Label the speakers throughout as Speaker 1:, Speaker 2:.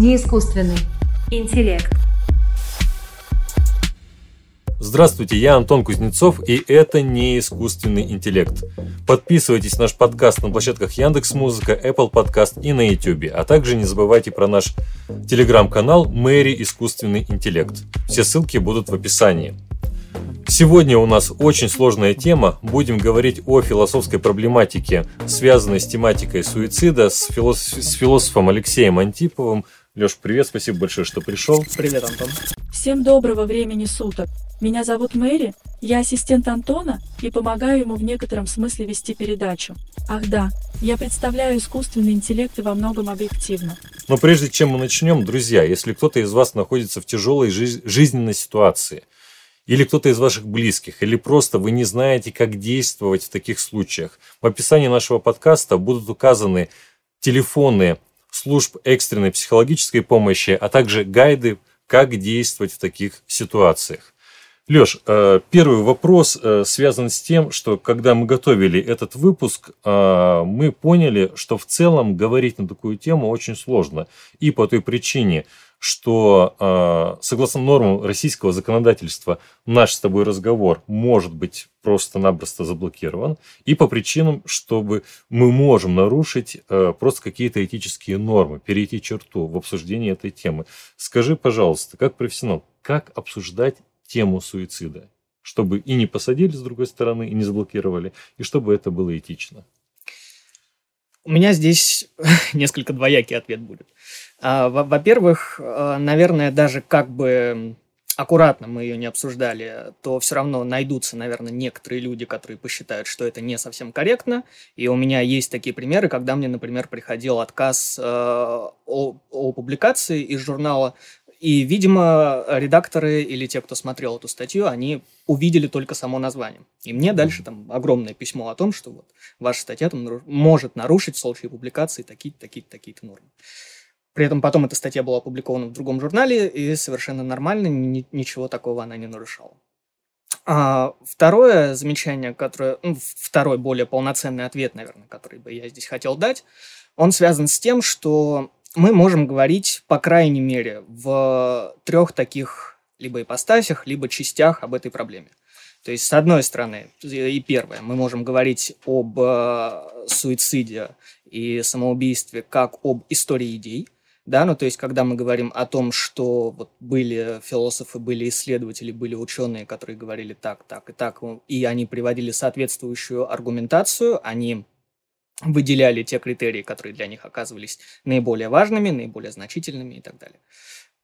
Speaker 1: Неискусственный интеллект.
Speaker 2: Здравствуйте, я Антон Кузнецов, и это не искусственный интеллект. Подписывайтесь на наш подкаст на площадках Яндекс Музыка, Apple Podcast и на YouTube, а также не забывайте про наш телеграм-канал Мэри Искусственный интеллект. Все ссылки будут в описании. Сегодня у нас очень сложная тема. Будем говорить о философской проблематике, связанной с тематикой суицида, с, философ... с философом Алексеем Антиповым. Леш, привет, спасибо большое, что пришел.
Speaker 3: Привет, Антон.
Speaker 4: Всем доброго времени суток. Меня зовут Мэри, я ассистент Антона и помогаю ему в некотором смысле вести передачу. Ах да, я представляю искусственный интеллект и во многом объективно.
Speaker 2: Но прежде чем мы начнем, друзья, если кто-то из вас находится в тяжелой жи- жизненной ситуации, или кто-то из ваших близких, или просто вы не знаете, как действовать в таких случаях, в описании нашего подкаста будут указаны телефоны служб экстренной психологической помощи, а также гайды, как действовать в таких ситуациях. Леш, э, первый вопрос э, связан с тем, что когда мы готовили этот выпуск, э, мы поняли, что в целом говорить на такую тему очень сложно. И по той причине, что согласно нормам российского законодательства наш с тобой разговор может быть просто-напросто заблокирован, и по причинам, чтобы мы можем нарушить просто какие-то этические нормы, перейти черту в обсуждении этой темы. Скажи, пожалуйста, как профессионал, как обсуждать тему суицида, чтобы и не посадили с другой стороны, и не заблокировали, и чтобы это было этично?
Speaker 3: У меня здесь несколько двоякий ответ будет. А, во-первых, а, наверное, даже как бы аккуратно мы ее не обсуждали, то все равно найдутся, наверное, некоторые люди, которые посчитают, что это не совсем корректно. И у меня есть такие примеры, когда мне, например, приходил отказ э, о, о публикации из журнала и, видимо, редакторы или те, кто смотрел эту статью, они увидели только само название. И мне дальше там огромное письмо о том, что вот ваша статья там может нарушить в случае публикации такие-то, такие-то, такие-то нормы. При этом потом эта статья была опубликована в другом журнале, и совершенно нормально, ни, ничего такого она не нарушала. А, второе замечание, которое, ну, второй более полноценный ответ, наверное, который бы я здесь хотел дать, он связан с тем, что мы можем говорить, по крайней мере, в трех таких либо ипостасях, либо частях об этой проблеме. То есть, с одной стороны, и первое, мы можем говорить об э, суициде и самоубийстве как об истории идей, да, ну то есть, когда мы говорим о том, что вот были философы, были исследователи, были ученые, которые говорили так, так и так, и они приводили соответствующую аргументацию, они выделяли те критерии, которые для них оказывались наиболее важными, наиболее значительными и так далее.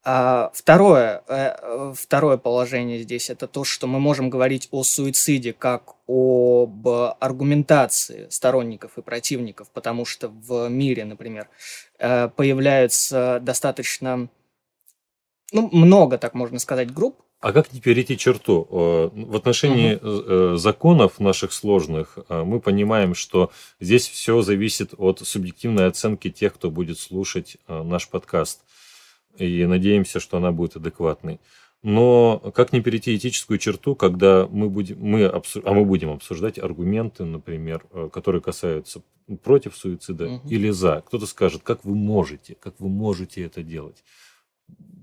Speaker 3: А второе, э, второе положение здесь это то, что мы можем говорить о суициде как об аргументации сторонников и противников, потому что в мире, например, э, появляются достаточно ну, много, так можно сказать, групп,
Speaker 2: а как не перейти черту? Э, в отношении угу. законов наших сложных э, мы понимаем, что здесь все зависит от субъективной оценки тех, кто будет слушать наш подкаст. И надеемся, что она будет адекватной. Но как не перейти этическую черту, когда мы будем, мы обсуж... а мы будем обсуждать аргументы, например, которые касаются против суицида угу. или за. Кто-то скажет, как вы можете, как вы можете это делать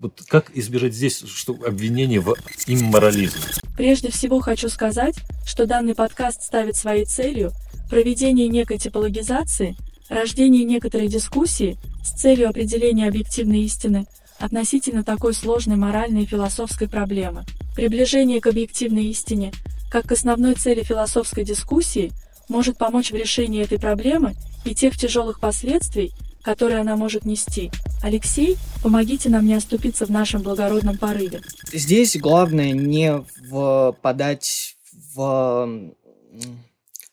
Speaker 2: вот как избежать здесь что, обвинения в имморализме?
Speaker 4: Прежде всего хочу сказать, что данный подкаст ставит своей целью проведение некой типологизации, рождение некоторой дискуссии с целью определения объективной истины относительно такой сложной моральной и философской проблемы. Приближение к объективной истине, как к основной цели философской дискуссии, может помочь в решении этой проблемы и тех тяжелых последствий, которые она может нести. Алексей, помогите нам не оступиться в нашем благородном порыве.
Speaker 3: Здесь главное не впадать в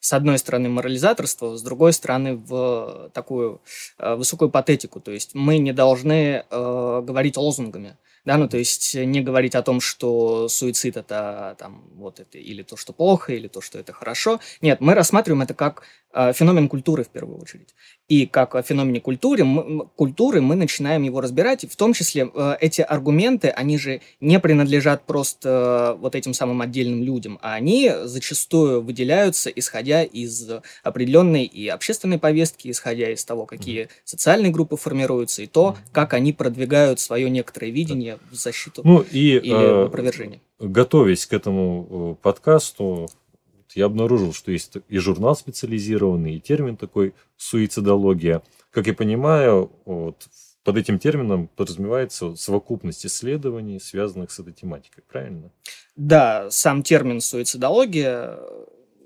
Speaker 3: с одной стороны морализаторство, с другой стороны в такую э, высокую патетику. То есть мы не должны э, говорить лозунгами. Да, ну то есть не говорить о том, что суицид это там вот это или то, что плохо, или то, что это хорошо. Нет, мы рассматриваем это как феномен культуры в первую очередь. И как о феномене культуры мы, культуры мы начинаем его разбирать, и в том числе э, эти аргументы, они же не принадлежат просто э, вот этим самым отдельным людям, а они зачастую выделяются, исходя из определенной и общественной повестки, исходя из того, какие социальные группы формируются, и то, как они продвигают свое некоторое видение в защиту
Speaker 2: Ну и
Speaker 3: или
Speaker 2: э,
Speaker 3: опровержение.
Speaker 2: готовясь к этому э, подкасту, я обнаружил, что есть и журнал специализированный, и термин такой суицидология. Как я понимаю, вот, под этим термином подразумевается совокупность исследований, связанных с этой тематикой, правильно?
Speaker 3: Да, сам термин суицидология,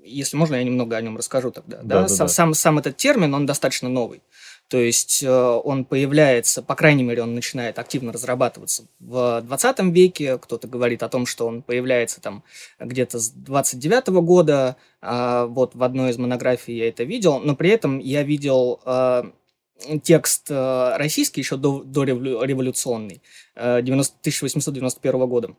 Speaker 3: если можно, я немного о нем расскажу тогда. Да,
Speaker 2: Да-да-да.
Speaker 3: Сам, сам, сам этот термин, он достаточно новый. То есть э, он появляется, по крайней мере, он начинает активно разрабатываться в 20 веке. Кто-то говорит о том, что он появляется там где-то с 29 года. А, вот в одной из монографий я это видел. Но при этом я видел э, текст э, российский еще до, до револю- революционный, э, 90 1891 года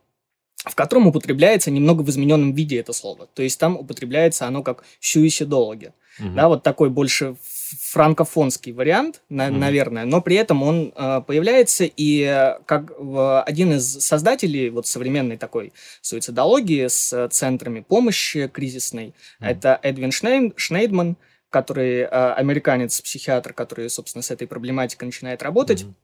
Speaker 3: в котором употребляется немного в измененном виде это слово. То есть там употребляется оно как «сюисидологи».
Speaker 2: Мгм.
Speaker 3: Да, вот такой больше франкофонский вариант, на-
Speaker 2: Мгм.
Speaker 3: наверное, но при этом он э, появляется и э, как в- один из создателей вот современной такой суицидологии с э, центрами помощи кризисной,
Speaker 2: Мгм.
Speaker 3: это Эдвин Шнейд- Шнейдман, который э, американец-психиатр, который, собственно, с этой проблематикой начинает работать.
Speaker 2: Мгм.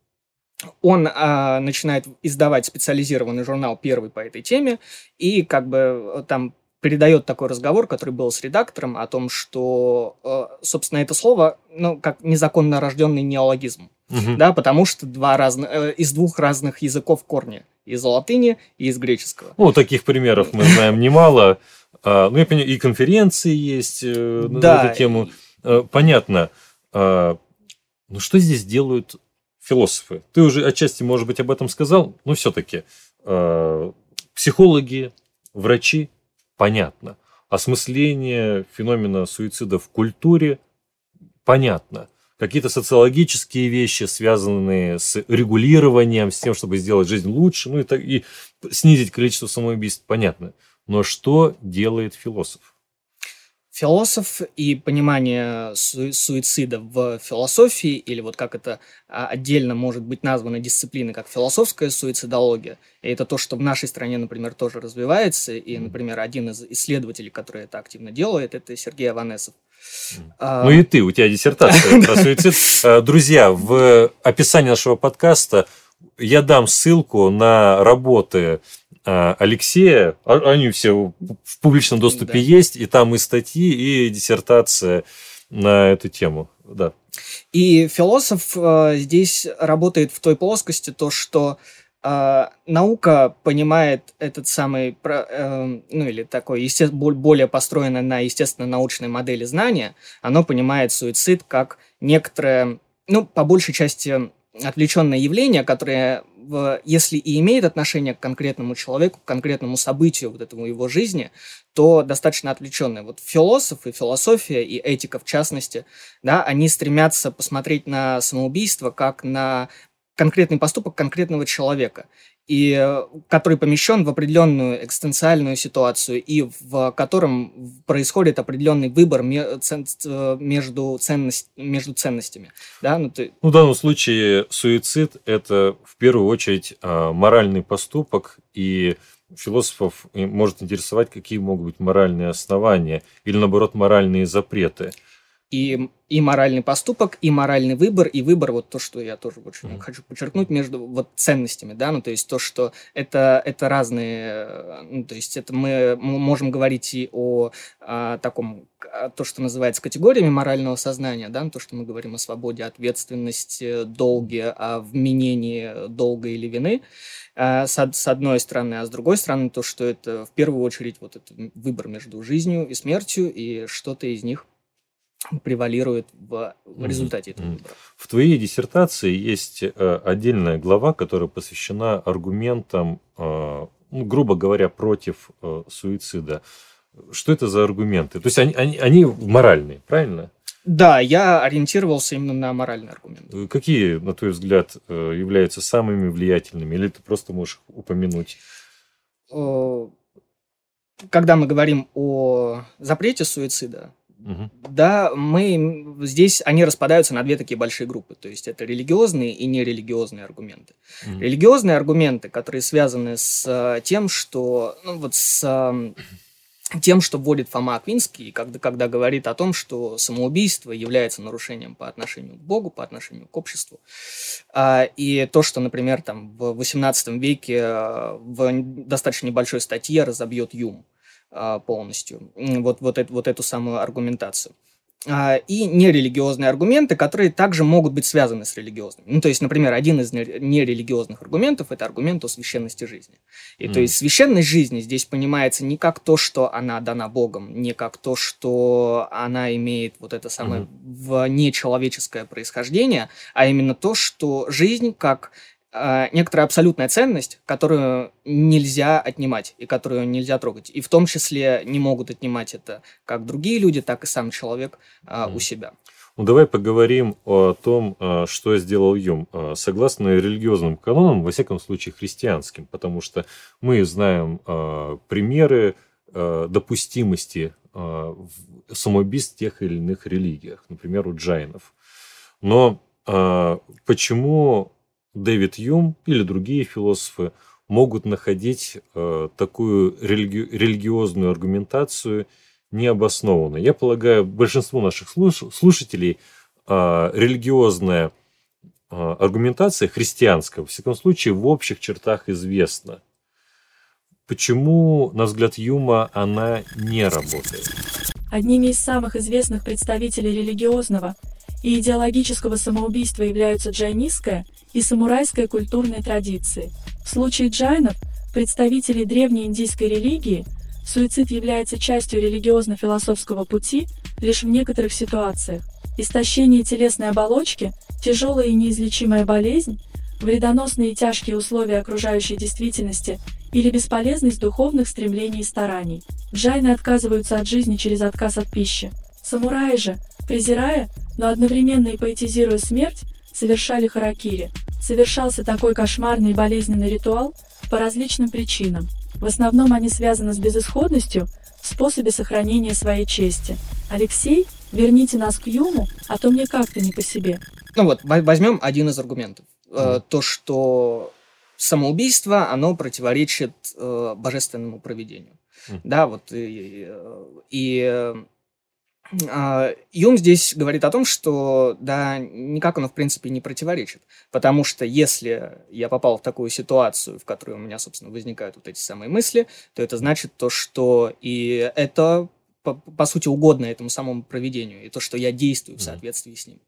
Speaker 3: Он а, начинает издавать специализированный журнал первый по этой теме и как бы э, там передает такой разговор, который был с редактором, о том, что, э, собственно, это слово, ну, как незаконно рожденный неологизм,
Speaker 2: Мгм.
Speaker 3: да, потому что два разных, э, из двух разных языков корни, из латыни и из греческого.
Speaker 2: Ну, таких примеров мы знаем немало. А, Ну, я понимаю, и конференции есть э, на
Speaker 3: Да,
Speaker 2: эту тему. Понятно. А, Ну, что здесь делают философы? Ты уже отчасти, может быть, об этом сказал, но все-таки психологи, врачи, понятно. Осмысление феномена суицида в культуре, понятно. Какие-то социологические вещи, связанные с регулированием, с тем, чтобы сделать жизнь лучше, ну и, так- и снизить количество самоубийств, понятно. Но что делает философ?
Speaker 3: Философ и понимание су- суицида в философии, или вот как это а, отдельно может быть названо дисциплиной, как философская суицидология, и это то, что в нашей стране, например, тоже развивается, и, например, один из исследователей, который это активно делает, это Сергей Аванесов. А,
Speaker 2: Ну и ты, у тебя диссертация про суицид. Э, Друзья, в описании нашего подкаста я дам ссылку на работы Алексея. А- Они все в публичном доступе
Speaker 3: Да.
Speaker 2: есть, и там и статьи, и диссертация на эту тему. Да.
Speaker 3: И философ э, здесь работает в той плоскости, то, что э, наука понимает этот самый, э, ну или такой, есте- более построенное на естественно-научной модели знания, оно понимает суицид как некоторое, ну, по большей части отвлеченное явление, которое, если и имеет отношение к конкретному человеку, к конкретному событию вот этому его жизни, то достаточно отвлеченное. Вот философы, философия и этика в частности, да, они стремятся посмотреть на самоубийство как на конкретный поступок конкретного человека, и который помещен в определенную экзистенциальную ситуацию, и в котором происходит определенный выбор между, ценность, между ценностями. Да? Ну, ты-
Speaker 2: Ну, в данном случае суицид – это в первую очередь а, моральный поступок, и философов может интересовать, какие могут быть моральные основания или, наоборот, моральные запреты.
Speaker 3: И, и моральный поступок, и моральный выбор, и выбор, вот то, что я тоже очень
Speaker 2: Мгм.
Speaker 3: хочу подчеркнуть, между вот ценностями, да, ну, то есть то, что это, это разные, э, ну, то есть это мы можем говорить и о, а, таком, а, то, что называется категориями морального сознания, да, ну, то, что мы говорим о свободе, ответственности, долге, о вменении долга или вины, а, с, с одной стороны, а с другой стороны, то, что это в первую очередь вот этот выбор между жизнью и смертью, и что-то из них превалирует в, в результате этого выбора.
Speaker 2: В твоей диссертации есть э, отдельная глава, которая посвящена аргументам, э, ну, грубо говоря, против э, суицида. Что это за аргументы? То есть они, они, они моральные, правильно?
Speaker 3: Да, я ориентировался именно на моральный аргумент.
Speaker 2: Э, какие, на твой взгляд, являются самыми влиятельными? Или ты просто можешь упомянуть?
Speaker 3: Когда мы говорим о запрете суицида, Угу. Да, мы здесь они распадаются на две такие большие группы. То есть это религиозные и нерелигиозные аргументы. Угу. Религиозные аргументы, которые связаны с э, тем, что ну, вот с тем, что вводит Фома Аквинский, когда, когда говорит о том, что самоубийство является нарушением по отношению к Богу, по отношению к обществу. А, и то, что, например, там в XVIII веке э, в достаточно небольшой статье разобьет Юм полностью вот, вот, это, вот эту самую аргументацию. А, и нерелигиозные аргументы, которые также могут быть связаны с религиозными. Ну, то есть, например, один из нерелигиозных аргументов – это аргумент о священности жизни. И mm. то есть священность жизни здесь понимается не как то, что она дана Богом, не как то, что она имеет вот это самое mm. нечеловеческое происхождение, а именно то, что жизнь как а, некоторая абсолютная ценность, которую нельзя отнимать и которую нельзя трогать. И в том числе не могут отнимать это как другие люди, так и сам человек а, у себя.
Speaker 2: Ну, давай поговорим о том, а, что сделал Юм. Согласно религиозным канонам, во всяком случае христианским, потому что мы знаем примеры допустимости самоубийств в тех или иных религиях, например, у джайнов. Но почему Дэвид Юм или другие философы могут находить э, такую религи- религиозную аргументацию необоснованной. Я полагаю, большинству наших слуш- слушателей э, религиозная э, аргументация христианская, во всяком случае, в общих чертах известна. Почему, на взгляд Юма, она не работает?
Speaker 4: Одними из самых известных представителей религиозного и идеологического самоубийства являются джайнистская и самурайская культурные традиции. В случае джайнов, представителей древней индийской религии, суицид является частью религиозно-философского пути лишь в некоторых ситуациях. Истощение телесной оболочки, тяжелая и неизлечимая болезнь, вредоносные и тяжкие условия окружающей действительности или бесполезность духовных стремлений и стараний. Джайны отказываются от жизни через отказ от пищи. Самураи же, презирая, но одновременно и поэтизируя смерть, совершали харакири. Совершался такой кошмарный и болезненный ритуал по различным причинам. В основном они связаны с безысходностью в способе сохранения своей чести. Алексей, верните нас к Юму, а то мне как-то не по себе.
Speaker 3: Ну вот, возьмем один из аргументов. Mm. То, что самоубийство, оно противоречит э, божественному проведению. Mm. Да, вот и, и а, Юм здесь говорит о том, что да, никак оно в принципе не противоречит. Потому что если я попал в такую ситуацию, в которой у меня, собственно, возникают вот эти самые мысли, то это значит то, что и это по, по сути угодно этому самому проведению, и то, что я действую в соответствии с ним.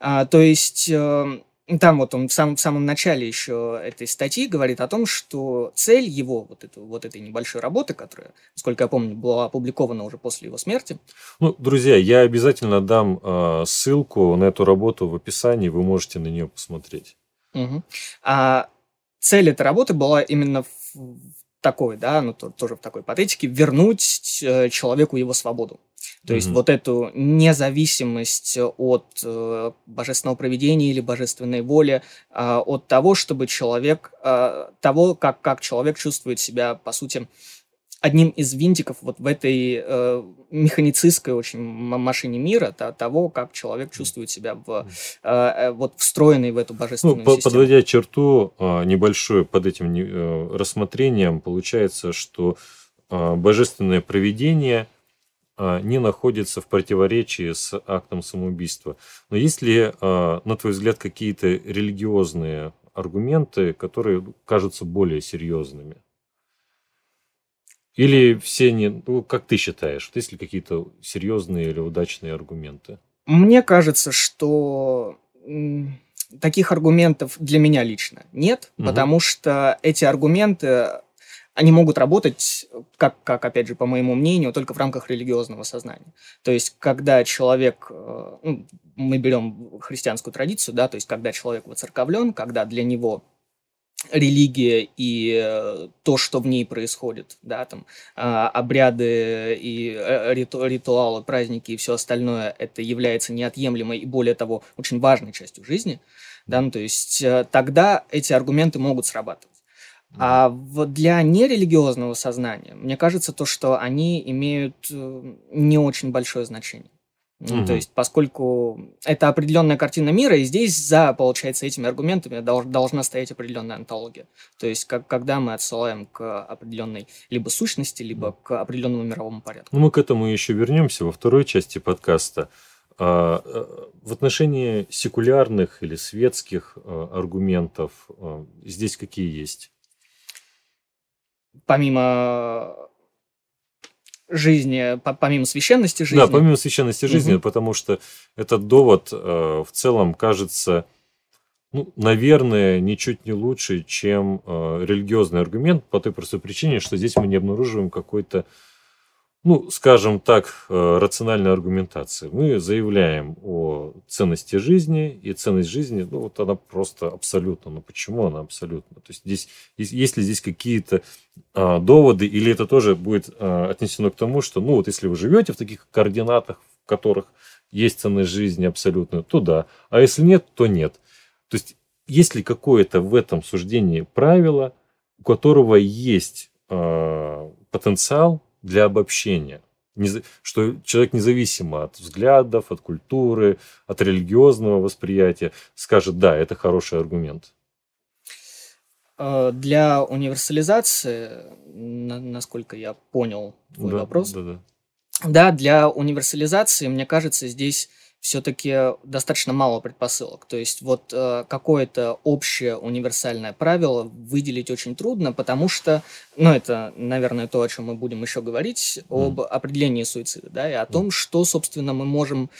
Speaker 3: А, то есть эм, там вот он в самом, в самом начале еще этой статьи говорит о том, что цель его, вот, эту, вот этой небольшой работы, которая, насколько я помню, была опубликована уже после его смерти.
Speaker 2: Ну, друзья, я обязательно дам э, ссылку на эту работу в описании, вы можете на нее посмотреть.
Speaker 3: Угу. А цель этой работы была именно в, такой, да, ну, то, тоже в такой патетике, вернуть э, человеку его свободу. То mm-hmm. есть вот эту независимость от э, божественного проведения или божественной воли, э, от того, чтобы человек, э, того, как, как человек чувствует себя, по сути, одним из винтиков вот в этой э, механицистской очень машине мира, то, того, как человек чувствует себя в, э, э, вот встроенный в эту божественную ну, систему.
Speaker 2: Подводя черту э, небольшую под этим э, рассмотрением, получается, что э, божественное проведение не находится в противоречии с актом самоубийства. Но есть ли, э, на твой взгляд, какие-то религиозные аргументы, которые кажутся более серьезными? Или все не... Ну, как ты считаешь, есть ли какие-то серьезные или удачные аргументы?
Speaker 3: Мне кажется, что таких аргументов для меня лично нет, угу. потому что эти аргументы, они могут работать, как, как, опять же, по моему мнению, только в рамках религиозного сознания. То есть, когда человек, э, ну, мы берем христианскую традицию, да, то есть, когда человек воцерковлен, когда для него религия и э, то, что в ней происходит, да, там а, обряды и э, риту, ритуалы, праздники и все остальное, это является неотъемлемой и более того очень важной частью жизни, да, ну, то есть тогда эти аргументы могут срабатывать. А вот для нерелигиозного сознания, мне кажется, то, что они имеют не очень большое значение. Ну, То есть, поскольку это определенная картина мира, и здесь за, получается, этими аргументами дол- должна стоять определенная антология. То есть, как, когда мы отсылаем к определенной либо сущности, либо к определенному мировому порядку.
Speaker 2: Ну, мы к этому еще вернемся во второй части подкаста. А, а, в отношении секулярных или светских а, аргументов здесь какие есть?
Speaker 3: Помимо жизни, помимо священности жизни.
Speaker 2: Да, помимо священности жизни, угу. потому что этот довод э, в целом кажется, ну, наверное, ничуть не лучше, чем э, религиозный аргумент по той простой причине, что здесь мы не обнаруживаем какой-то ну, скажем так, э, рациональной аргументации. Мы заявляем о ценности жизни, и ценность жизни, ну, вот она просто абсолютно. Но почему она абсолютно? То есть, здесь, есть ли здесь какие-то а, доводы, или это тоже будет а, отнесено к тому, что, ну, вот если вы живете в таких координатах, в которых есть ценность жизни абсолютно, то да. А если нет, то нет. То есть, есть ли какое-то в этом суждении правило, у которого есть э, потенциал для обобщения. Что человек независимо от взглядов, от культуры, от религиозного восприятия скажет, да, это хороший аргумент.
Speaker 3: Э, для универсализации, насколько я понял твой да, вопрос, да, да. да, для универсализации, мне кажется, здесь все-таки достаточно мало предпосылок. То есть вот э, какое-то общее универсальное правило выделить очень трудно, потому что, ну это, наверное, то, о чем мы будем еще говорить, об определении суицида, да, и о том, что, собственно, мы можем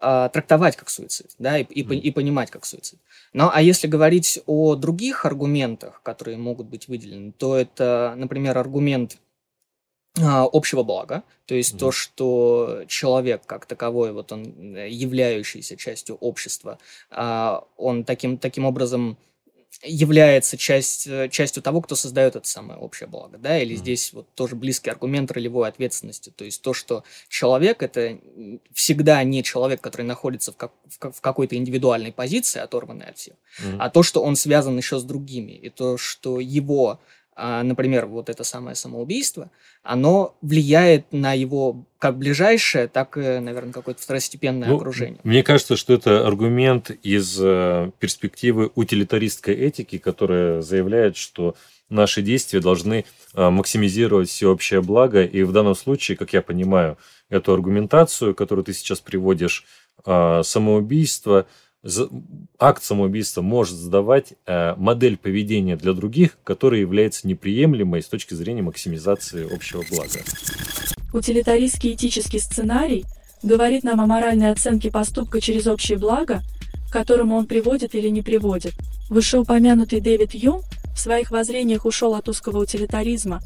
Speaker 3: э, трактовать как суицид, да, и, и, и понимать как суицид. Ну, а если говорить о других аргументах, которые могут быть выделены, то это, например, аргумент общего блага, то есть mm-hmm. то, что человек как таковой, вот он э, являющийся частью общества, а, он таким, таким образом является часть, э, частью того, кто создает это самое общее благо, да, или mm-hmm. здесь вот тоже близкий аргумент ролевой ответственности, то есть то, что человек это всегда не человек, который находится в, как, в, в какой-то индивидуальной позиции, оторванной от всех, mm-hmm. а то, что он связан еще с другими, и то, что его а, например, вот это самое самоубийство, оно влияет на его как ближайшее, так и, наверное, какое-то второстепенное ну, окружение.
Speaker 2: Мне кажется, что это аргумент из э, перспективы утилитаристской этики, которая заявляет, что наши действия должны э, максимизировать всеобщее благо. И в данном случае, как я понимаю, эту аргументацию, которую ты сейчас приводишь, э, самоубийство – акт самоубийства может сдавать э, модель поведения для других, которая является неприемлемой с точки зрения максимизации общего блага.
Speaker 4: Утилитаристский этический сценарий говорит нам о моральной оценке поступка через общее благо, к которому он приводит или не приводит. Вышеупомянутый Дэвид Юм в своих воззрениях ушел от узкого утилитаризма,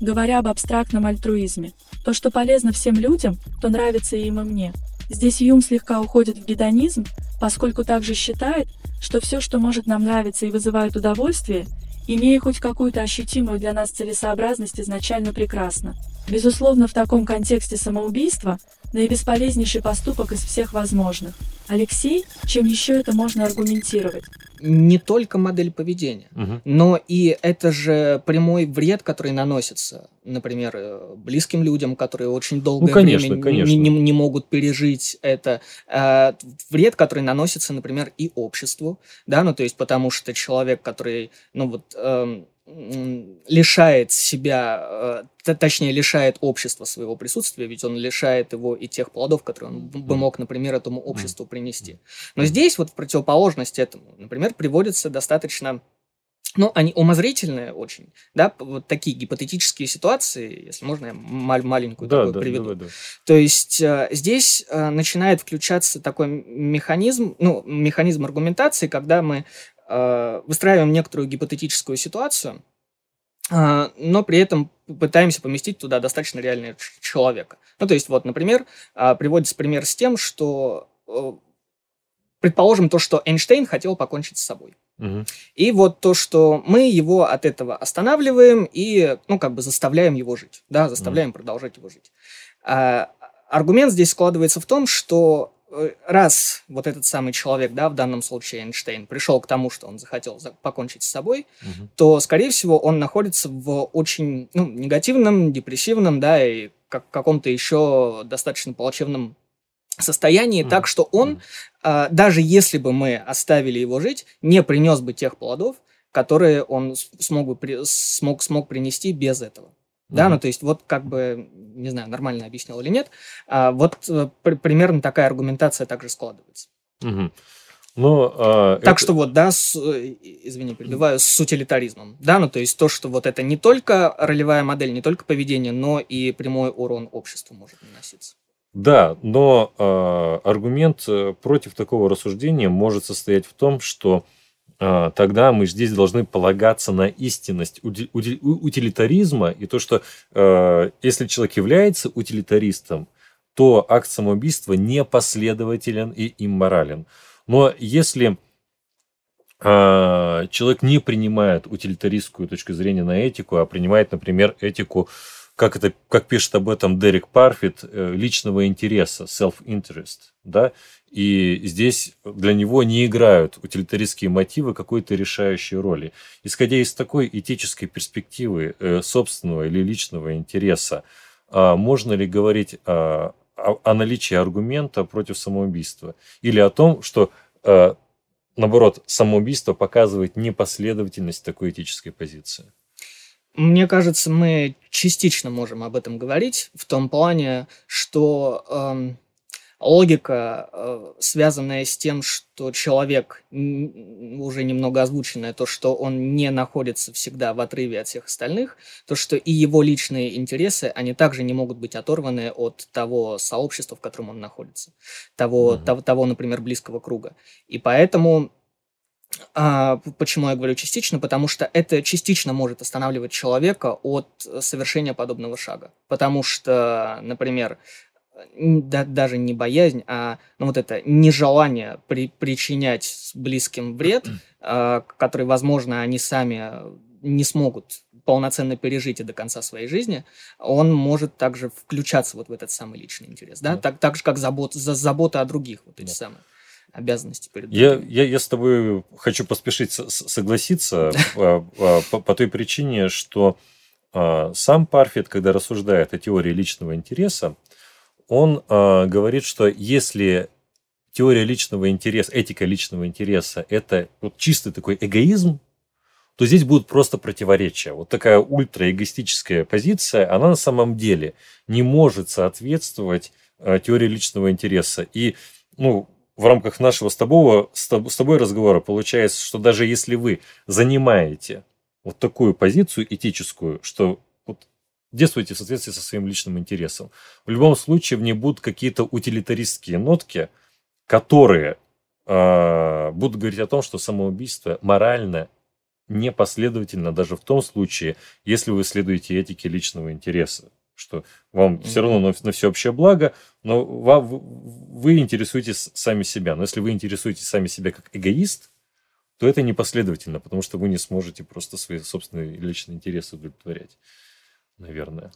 Speaker 4: говоря об абстрактном альтруизме. То, что полезно всем людям, то нравится им и мне. Здесь Юм слегка уходит в гедонизм, поскольку также считает, что все, что может нам нравиться и вызывает удовольствие, имея хоть какую-то ощутимую для нас целесообразность, изначально прекрасно. Безусловно, в таком контексте самоубийство – наибесполезнейший поступок из всех возможных. Алексей, чем еще это можно аргументировать?
Speaker 3: Не только модель поведения, угу. но и это же прямой вред, который наносится, например, э, близким людям, которые очень долгое ну, конечно, время конечно. Не, не, не могут пережить это. А, вред, который наносится, например, и обществу, да, ну то есть потому что человек, который, ну вот... Эм, лишает себя, э, точнее, лишает общества своего присутствия, ведь он лишает его и тех плодов, которые он бы мог, например, этому обществу принести. Но здесь вот в противоположность этому, например, приводится достаточно ну, они умозрительные очень, да, вот такие гипотетические ситуации, если можно, я мал- маленькую да, такую да, приведу. Давай, давай. То есть э, здесь э, начинает включаться такой механизм, ну, механизм аргументации, когда мы выстраиваем некоторую гипотетическую ситуацию, э, но при этом пытаемся поместить туда достаточно реального человека. Ну, то есть, вот, например, э, приводится пример с тем, что предположим то, что Эйнштейн хотел покончить с собой. И вот то, что мы его от этого останавливаем и, ну, как бы заставляем его жить, да, заставляем продолжать его жить. А, аргумент здесь складывается в том, что э, раз вот этот самый человек, да, в данном случае Эйнштейн, пришел к тому, что он захотел за- покончить с собой,
Speaker 2: Мгм.
Speaker 3: то, скорее всего, он находится в очень ну, негативном, депрессивном, да, и как, каком-то еще достаточно плачевном состоянии,
Speaker 2: Мгм.
Speaker 3: так что он,
Speaker 2: Мгм.
Speaker 3: а, даже если бы мы оставили его жить, не принес бы тех плодов, которые он смог, бы смог, смог принести без этого. Да, ну то есть вот как бы, не знаю, нормально объяснил или нет, а, вот э, при- примерно такая аргументация также складывается.
Speaker 2: Мгм. Но, а,
Speaker 3: Так
Speaker 2: это-
Speaker 3: что вот, да, с, э, извини, перебиваю, с утилитаризмом. Да, ну то есть то, что вот это не только ролевая модель, не только поведение, но и прямой урон обществу может наноситься.
Speaker 2: Да, но а, аргумент э, против такого рассуждения может состоять в том, что а, тогда мы здесь должны полагаться на истинность утилитаризма и то, что э, если человек является утилитаристом, то акт самоубийства непоследователен и имморален. Но если а, человек не принимает утилитаристскую точку зрения на этику, а принимает, например, этику, как, это, как пишет об этом Дерек Парфит, э, личного интереса, self-interest, да, и здесь для него не играют утилитаристские мотивы какой-то решающей роли. Исходя из такой этической перспективы э, собственного или личного интереса, а можно ли говорить о, о наличии аргумента против самоубийства? Или о том, что э, наоборот, самоубийство показывает непоследовательность такой этической позиции.
Speaker 3: Мне кажется, мы частично можем об этом говорить, в том плане, что эм, логика, э, связанная с тем, что человек, уже немного озвученное, то, что он не находится всегда в отрыве от всех остальных, то, что и его личные интересы, они также не могут быть оторваны от того сообщества, в котором он находится, того,
Speaker 2: Мгм.
Speaker 3: того, того, например, близкого круга. И поэтому а, почему я говорю частично? Потому что это частично может останавливать человека от э, совершения подобного шага. Потому что, например, да- даже не боязнь, а ну, вот это нежелание при- причинять близким вред, а, который, возможно, они сами не смогут полноценно пережить и до конца своей жизни, он может также включаться вот в этот самый личный интерес, да,
Speaker 2: Да.
Speaker 3: так, так же, как забот, за, забота о других, вот эти
Speaker 2: Да.
Speaker 3: самые обязанности перед
Speaker 2: Я,
Speaker 3: другими.
Speaker 2: я, я с тобой хочу поспешить с- согласиться а, а, по, по той причине, что сам Парфит, когда рассуждает о теории личного интереса, он а, говорит, что если теория личного интереса, этика личного интереса – это вот чистый такой эгоизм, то здесь будут просто противоречия. Вот такая ультраэгоистическая позиция, она на самом деле не может соответствовать э, теории личного интереса. И ну, в рамках нашего с тобой, с тоб- с тобой разговора получается, что даже если вы занимаете вот такую позицию этическую, что действуйте в соответствии со своим личным интересом, в любом случае в ней будут какие-то утилитаристские нотки, которые э, будут говорить о том, что самоубийство морально непоследовательно даже в том случае, если вы следуете этике личного интереса, что вам все равно на, на всеобщее благо, но ва- вы, вы интересуетесь сами себя. Но если вы интересуетесь сами себя как эгоист, то это непоследовательно, потому что вы не сможете просто свои собственные личные интересы удовлетворять. Наверное.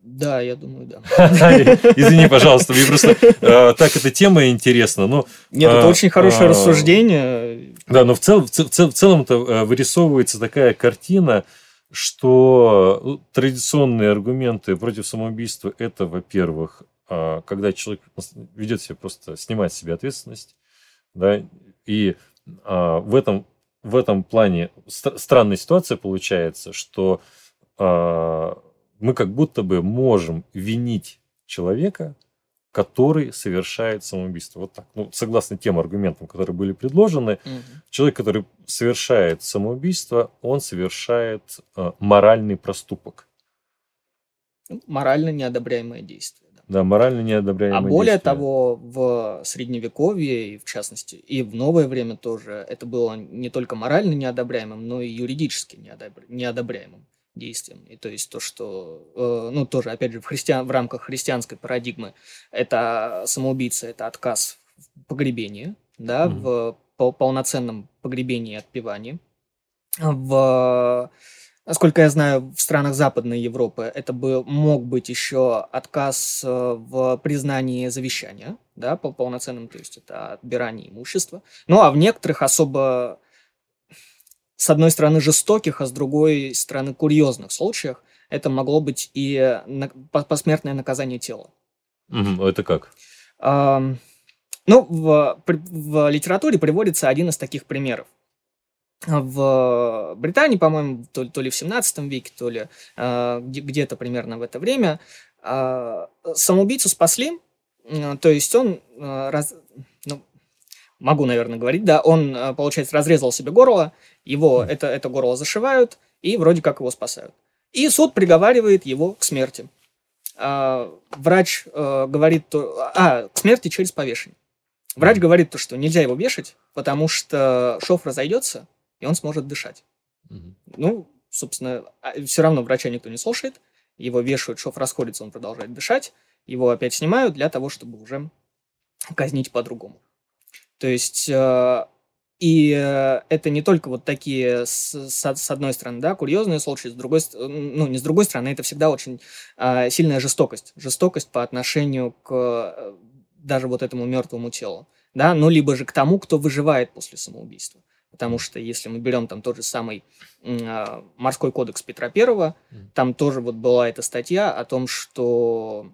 Speaker 3: Да, я думаю, да.
Speaker 2: Извини, пожалуйста, мне просто э, так эта тема интересна. Но
Speaker 3: Нет, это
Speaker 2: А,
Speaker 3: очень хорошее
Speaker 2: а,
Speaker 3: рассуждение.
Speaker 2: Да, но в, цел, в, цел- в цел- в целом-то э, вырисовывается такая картина, что традиционные аргументы против самоубийства это, во-первых, когда человек ведет себя просто снимать с себя ответственность, да, и в этом в этом плане стр- странная ситуация получается, что мы как будто бы можем винить человека, который совершает самоубийство. Вот так. Ну, согласно тем аргументам, которые были предложены,
Speaker 3: Мгм.
Speaker 2: человек, который совершает самоубийство, он совершает э, моральный проступок.
Speaker 3: Ну, Морально неодобряемое действие. да.
Speaker 2: Да, морально неодобряемое
Speaker 3: А более
Speaker 2: действие.
Speaker 3: того, в средневековье, и в частности, и в новое время тоже, это было не только морально неодобряемым, но и юридически неодобр- неодобряемым действием. И то есть то, что, э, ну, тоже, опять же, в, христиан, в рамках христианской парадигмы, это самоубийца, это отказ в погребении, да,
Speaker 2: Мгм.
Speaker 3: в полноценном погребении и отпевании. В, насколько я знаю, в странах Западной Европы это бы, мог быть еще отказ э, в признании завещания, да, по полноценным, то есть это отбирание имущества. Ну, а в некоторых особо, с одной стороны, жестоких, а с другой стороны, курьезных случаях это могло быть и посмертное наказание тела.
Speaker 2: Это как?
Speaker 3: Ну, в, в литературе приводится один из таких примеров. В Британии, по-моему, то, то ли в 17 веке, то ли э, где-то примерно в это время э, самоубийцу спасли, э, то есть он, э, раз, ну, могу, наверное, говорить, да, он, э, получается, разрезал себе горло, его, это, это горло зашивают, и вроде как его спасают. И суд приговаривает его к смерти. А, врач э, говорит, то, а, к смерти через повешение. Врач говорит то, что нельзя его вешать, потому что шов разойдется, и он сможет дышать. Угу. Ну, собственно, а, все равно врача никто не слушает. Его вешают, шов расходится, он продолжает дышать. Его опять снимают для того, чтобы уже казнить по-другому. То есть, э, и э, это не только вот такие, с, с одной стороны, да, курьезные случаи, с другой, ну, не с другой стороны, это всегда очень э, сильная жестокость. Жестокость по отношению к даже вот этому мертвому телу, да, ну, либо же к тому, кто выживает после самоубийства. Потому что если мы берем там тот же самый э, морской кодекс Петра Первого, там тоже вот была эта статья о том, что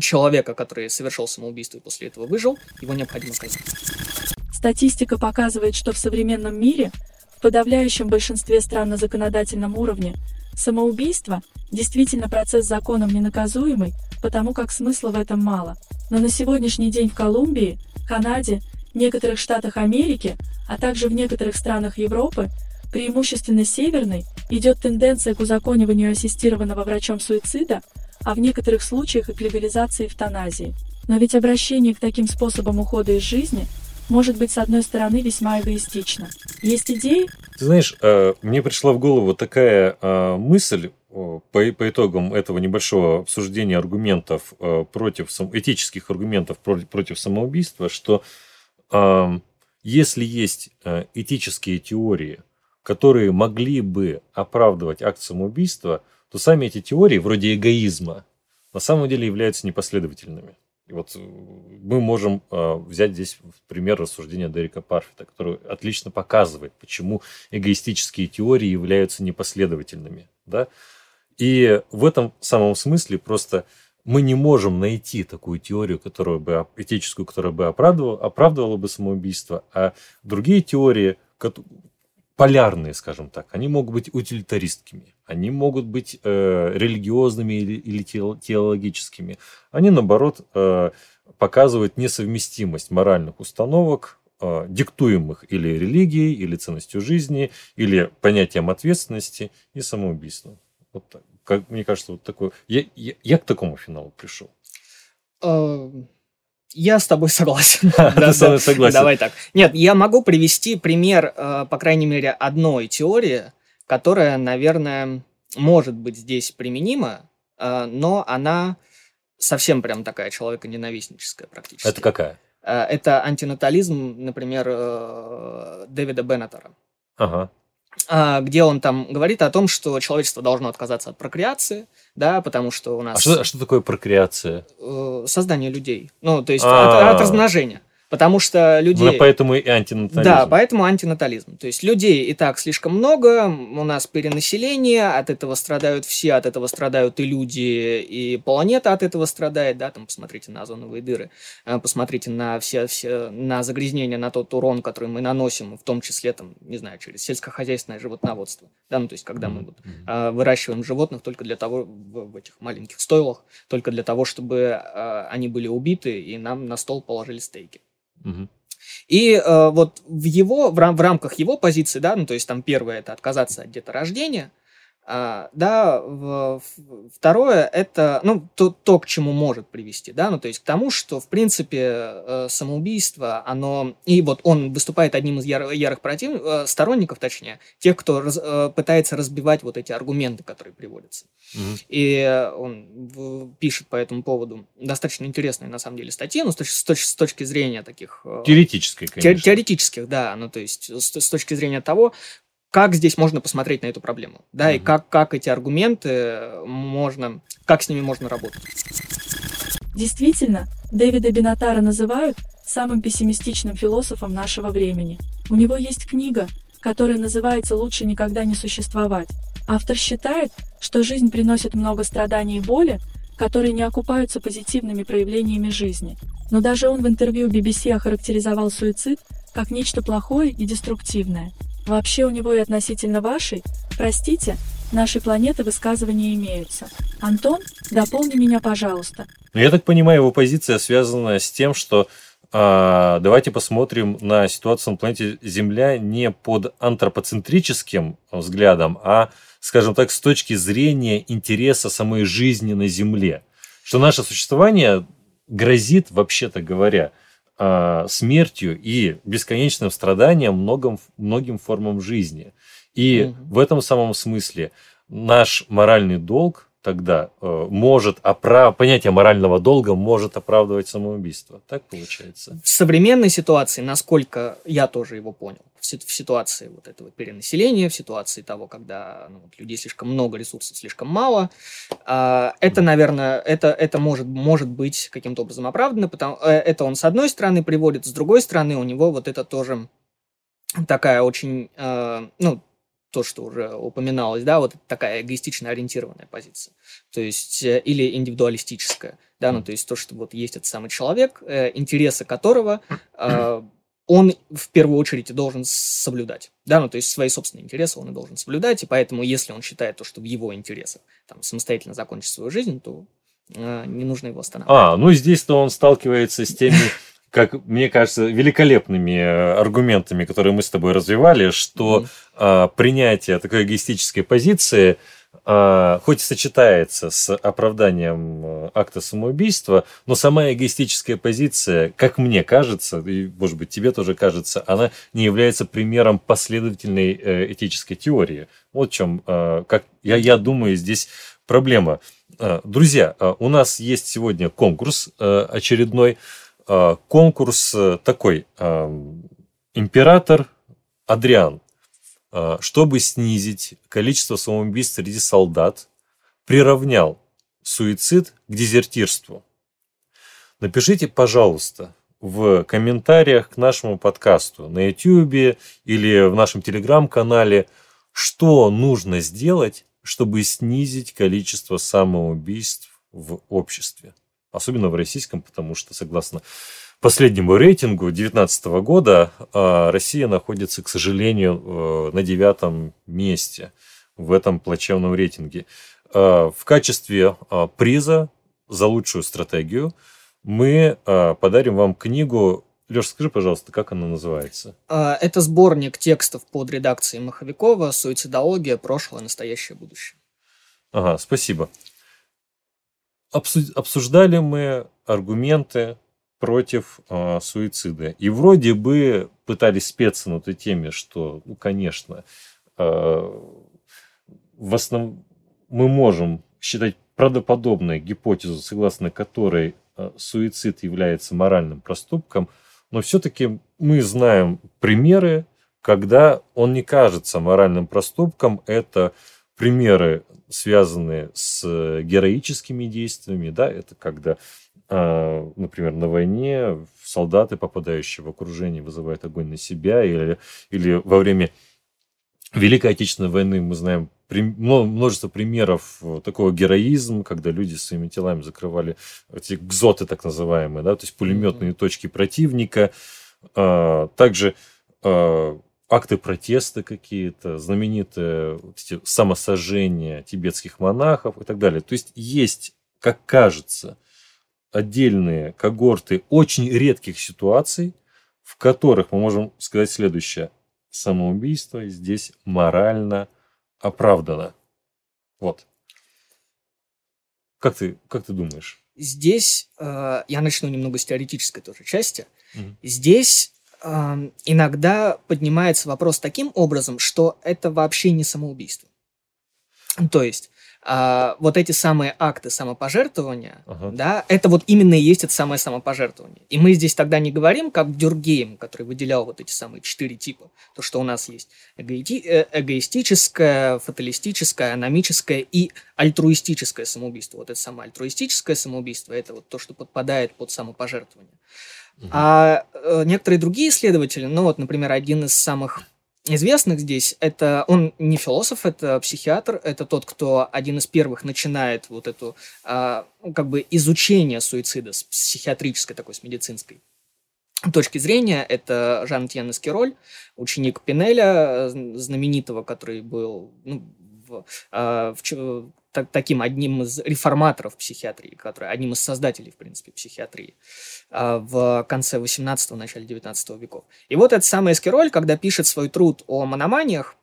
Speaker 3: человека, который совершил самоубийство и после этого выжил, его необходимо казнить.
Speaker 4: Статистика показывает, что в современном мире, в подавляющем большинстве стран на законодательном уровне, самоубийство действительно процесс законом ненаказуемый, потому как смысла в этом мало. Но на сегодняшний день в Колумбии, Канаде, некоторых штатах Америки, а также в некоторых странах Европы, преимущественно северной, идет тенденция к узакониванию ассистированного врачом суицида, а в некоторых случаях и к легализации эвтаназии. Но ведь обращение к таким способам ухода из жизни может быть, с одной стороны, весьма эгоистично. Есть идеи?
Speaker 2: Ты знаешь, э, мне пришла в голову такая э, мысль, по, итогам этого небольшого обсуждения аргументов э, против этических аргументов против самоубийства, что если есть этические теории, которые могли бы оправдывать акт самоубийства, то сами эти теории, вроде эгоизма, на самом деле являются непоследовательными. И вот мы можем э, взять здесь пример рассуждения Дерека Парфита, который отлично показывает, почему эгоистические теории являются непоследовательными. Да? И в этом самом смысле просто мы не можем найти такую теорию, которая бы, этическую, которая бы оправдывала, оправдывала бы самоубийство, а другие теории, полярные, скажем так, они могут быть утилитаристскими, они могут быть э, религиозными или, или теологическими. Они, наоборот, э, показывают несовместимость моральных установок, э, диктуемых или религией, или ценностью жизни, или понятием ответственности и самоубийства. Вот так как мне кажется, вот такой... Я, я, я к такому финалу пришел.
Speaker 3: Я с тобой согласен.
Speaker 2: Ты со мной согласен.
Speaker 3: Давай так. Нет, я могу привести пример, э, по крайней мере, одной теории, которая, наверное, может быть здесь применима, э, но она совсем прям такая человеконенавистническая практически.
Speaker 2: Это какая?
Speaker 3: Э, это антинатализм, например, Дэвида Беннетера.
Speaker 2: Ага.
Speaker 3: А, где он там говорит о том, что человечество должно отказаться от прокреации, да, потому что у нас...
Speaker 2: А что, а что такое прокреация?
Speaker 3: Э, создание людей. Ну, то есть от, от размножения. Потому что людей... Ну,
Speaker 2: поэтому и антинатализм.
Speaker 3: Да, поэтому антинатализм. То есть людей и так слишком много, у нас перенаселение, от этого страдают все, от этого страдают и люди, и планета от этого страдает, да, там посмотрите на озоновые дыры, э, посмотрите на все, все на загрязнение, на тот урон, который мы наносим, в том числе, там, не знаю, через сельскохозяйственное животноводство, да, ну, то есть когда мы вот, mm-hmm. выращиваем животных только для того, в, в этих маленьких стойлах, только для того, чтобы а, они были убиты, и нам на стол положили стейки. И э, вот в его, в, рам, в рамках его позиции, да, ну, то есть там первое это отказаться от деторождения, А, да, в, второе это ну, то, то, к чему может привести, да, ну, то есть к тому, что, в принципе, э, самоубийство, оно, и вот он выступает одним из яр, ярых против, э, сторонников, точнее, тех, кто раз, э, пытается разбивать вот эти аргументы, которые приводятся. Угу. И он пишет по этому поводу достаточно интересные, на самом деле, статьи, ну, с точки, с точки, с точки зрения таких...
Speaker 2: Теоретической, конечно.
Speaker 3: Теоретических, да, ну, то есть с, с точки зрения того, как здесь можно посмотреть на эту проблему, да, mm-hmm. и как, как эти аргументы можно, как с ними можно работать.
Speaker 4: Действительно, Дэвида Бинатара называют самым пессимистичным философом нашего времени. У него есть книга, которая называется «Лучше никогда не существовать». Автор считает, что жизнь приносит много страданий и боли, которые не окупаются позитивными проявлениями жизни. Но даже он в интервью BBC охарактеризовал суицид как нечто плохое и деструктивное. Вообще у него и относительно вашей, простите, нашей планеты высказывания имеются. Антон, дополни меня, пожалуйста.
Speaker 2: Ну, я так понимаю, его позиция связана с тем, что э, давайте посмотрим на ситуацию на планете Земля не под антропоцентрическим взглядом, а, скажем так, с точки зрения интереса самой жизни на Земле. Что наше существование грозит, вообще-то говоря, э, смертью и бесконечным страданием многим, многим формам жизни. И угу. в этом самом смысле наш моральный долг тогда э, может оправ... понятие морального долга может оправдывать самоубийство. Так получается?
Speaker 3: В современной ситуации, насколько я тоже его понял, в, ситуации вот этого перенаселения, в ситуации того, когда ну, вот, людей слишком много, ресурсов слишком мало, э, это, наверное, это, это может, может быть каким-то образом оправдано, потому э, это он с одной стороны приводит, с другой стороны у него вот это тоже такая очень, э, ну, то, что уже упоминалось, да, вот такая эгоистично ориентированная позиция, то есть э, или индивидуалистическая, да, ну то есть то, что вот есть этот самый человек, интересы которого э, он в первую очередь должен соблюдать, да, ну то есть свои собственные интересы он и должен соблюдать, и поэтому если он считает то, что в его интересах там самостоятельно закончить свою жизнь, то э, не нужно его останавливать.
Speaker 2: А, ну здесь-то он сталкивается с теми как мне кажется, великолепными э, аргументами, которые мы с тобой развивали, что э, принятие такой эгоистической позиции хоть и сочетается с оправданием э, акта самоубийства, но сама эгоистическая позиция, как мне кажется, и, может быть, тебе тоже кажется, она не является примером последовательной э, этической теории. Вот в чем, э, как я, я думаю, здесь проблема. Друзья, у нас есть сегодня конкурс очередной. А, конкурс такой. Император Адриан, а, чтобы снизить количество самоубийств среди солдат, приравнял суицид к дезертирству. Напишите, пожалуйста, в комментариях к нашему подкасту на YouTube или в нашем телеграм-канале, что нужно сделать, чтобы снизить количество самоубийств в обществе особенно в российском, потому что, согласно последнему рейтингу 2019 года, а, Россия находится, к сожалению, э, на девятом месте в этом плачевном рейтинге. А, в качестве а, приза за лучшую стратегию мы подарим вам книгу Леш, скажи, пожалуйста, как она называется?
Speaker 3: Это сборник текстов под редакцией Маховикова «Суицидология. Прошлое, настоящее, будущее».
Speaker 2: Ага, спасибо обсуждали мы аргументы против э, суицида. И вроде бы пытались спеться на этой теме, что, ну, конечно, э, в основном мы можем считать правдоподобной гипотезу, согласно которой э, суицид является моральным проступком, но все-таки мы знаем примеры, когда он не кажется моральным проступком. Это примеры связанные с э, героическими действиями, да, это когда, например, на войне солдаты, попадающие в окружение, вызывают огонь на себя, или, или во время Великой Отечественной войны мы знаем множество примеров такого героизма, когда люди своими телами закрывали эти гзоты так называемые, да, то есть пулеметные mm-hmm. точки противника. А, также а, акты протеста какие-то, знаменитые эти самосожжения тибетских монахов и так далее. То есть есть, как кажется, отдельные когорты очень редких ситуаций, в которых мы можем сказать следующее. Самоубийство здесь морально оправдано. Вот. Как ты, как ты думаешь?
Speaker 3: Здесь э, я начну немного с теоретической тоже части.
Speaker 2: Мгм.
Speaker 3: Здесь э, иногда поднимается вопрос таким образом, что это вообще не самоубийство. То есть а, вот эти самые акты самопожертвования,
Speaker 2: Ага.
Speaker 3: да, это вот именно и есть это самое самопожертвование. И мы здесь тогда не говорим, как Дюргейм, который выделял вот эти самые четыре типа, то, что у нас есть эгоити- э, эгоистическое, фаталистическое, аномическое и альтруистическое самоубийство. Вот это самое альтруистическое самоубийство, это вот то, что подпадает под самопожертвование.
Speaker 2: Мгм.
Speaker 3: А э, некоторые другие исследователи, ну вот, например, один из самых известных здесь, это он не философ, это психиатр, это тот, кто один из первых начинает вот эту а, ну, как бы изучение суицида с психиатрической такой, с медицинской точки зрения. Это Жан-Тьен Эскироль, ученик Пинеля, э, знаменитого, который был ну, в, а, в ч- та- таким одним из реформаторов психиатрии, который одним из создателей, в принципе, психиатрии а, в конце 18-го, начале 19 веков. И вот этот самый Эскироль, когда пишет свой труд о мономаниях,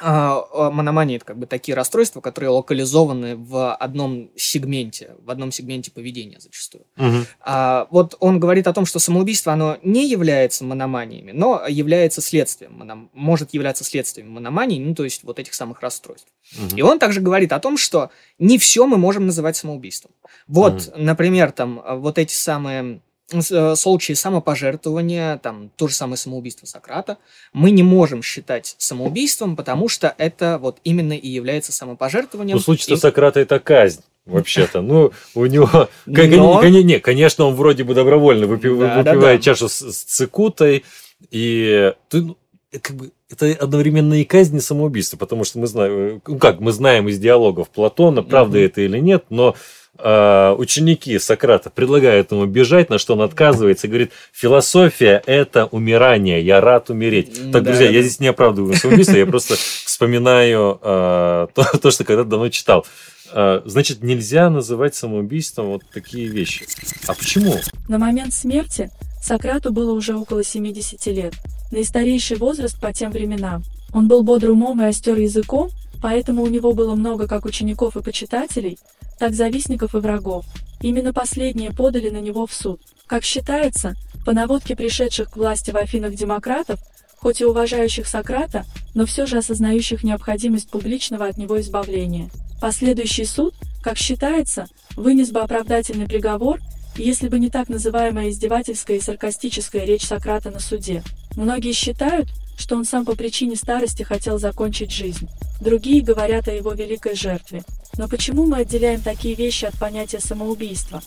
Speaker 3: а, а, мономании это как бы такие расстройства, которые локализованы в одном сегменте, в одном сегменте поведения зачастую.
Speaker 2: Мгм.
Speaker 3: А, вот он говорит о том, что самоубийство, оно не является мономаниями, но является следствием, моном- может являться следствием мономании, ну, то есть вот этих самых расстройств.
Speaker 2: Мгм.
Speaker 3: И он также говорит о том, что не все мы можем называть самоубийством. Вот, например, там э, вот эти самые э, случаи самопожертвования, там то же самое самоубийство Сократа, мы не можем считать самоубийством, потому что это вот именно и является самопожертвованием.
Speaker 2: Ну, случай-то
Speaker 3: И-
Speaker 2: Сократа это казнь. Вообще-то, ну, у него,
Speaker 3: Но-
Speaker 2: кон- не, конечно, он вроде бы добровольно выпи-
Speaker 3: Да, да,
Speaker 2: выпивает
Speaker 3: да.
Speaker 2: чашу с, с цикутой, и ты, ну, э, как бы, это одновременно и казнь, и самоубийство, потому что мы знаем, э, ну как, мы знаем из диалогов Платона, правда
Speaker 3: Мгм.
Speaker 2: это или нет, но э, ученики Сократа предлагают ему бежать, на что он отказывается и говорит, философия – это умирание, я рад умереть.
Speaker 3: М,
Speaker 2: Так, друзья,
Speaker 3: да,
Speaker 2: я
Speaker 3: да.
Speaker 2: здесь не оправдываю самоубийство, я просто вспоминаю э, то, то, что когда-то давно читал. Э, Значит, нельзя называть самоубийством вот такие вещи. А почему?
Speaker 4: На момент смерти Сократу было уже около 70 лет, наистарейший возраст по тем временам. Он был бодр умом и остер языком, поэтому у него было много как учеников и почитателей, так завистников и врагов. Именно последние подали на него в суд. Как считается, по наводке пришедших к власти в Афинах демократов, хоть и уважающих Сократа, но все же осознающих необходимость публичного от него избавления. Последующий суд, как считается, вынес бы оправдательный приговор, если бы не так называемая издевательская и саркастическая речь Сократа на суде. Многие считают, что он сам по причине старости хотел закончить жизнь. Другие говорят о его великой жертве. Но почему мы отделяем такие вещи от понятия самоубийства?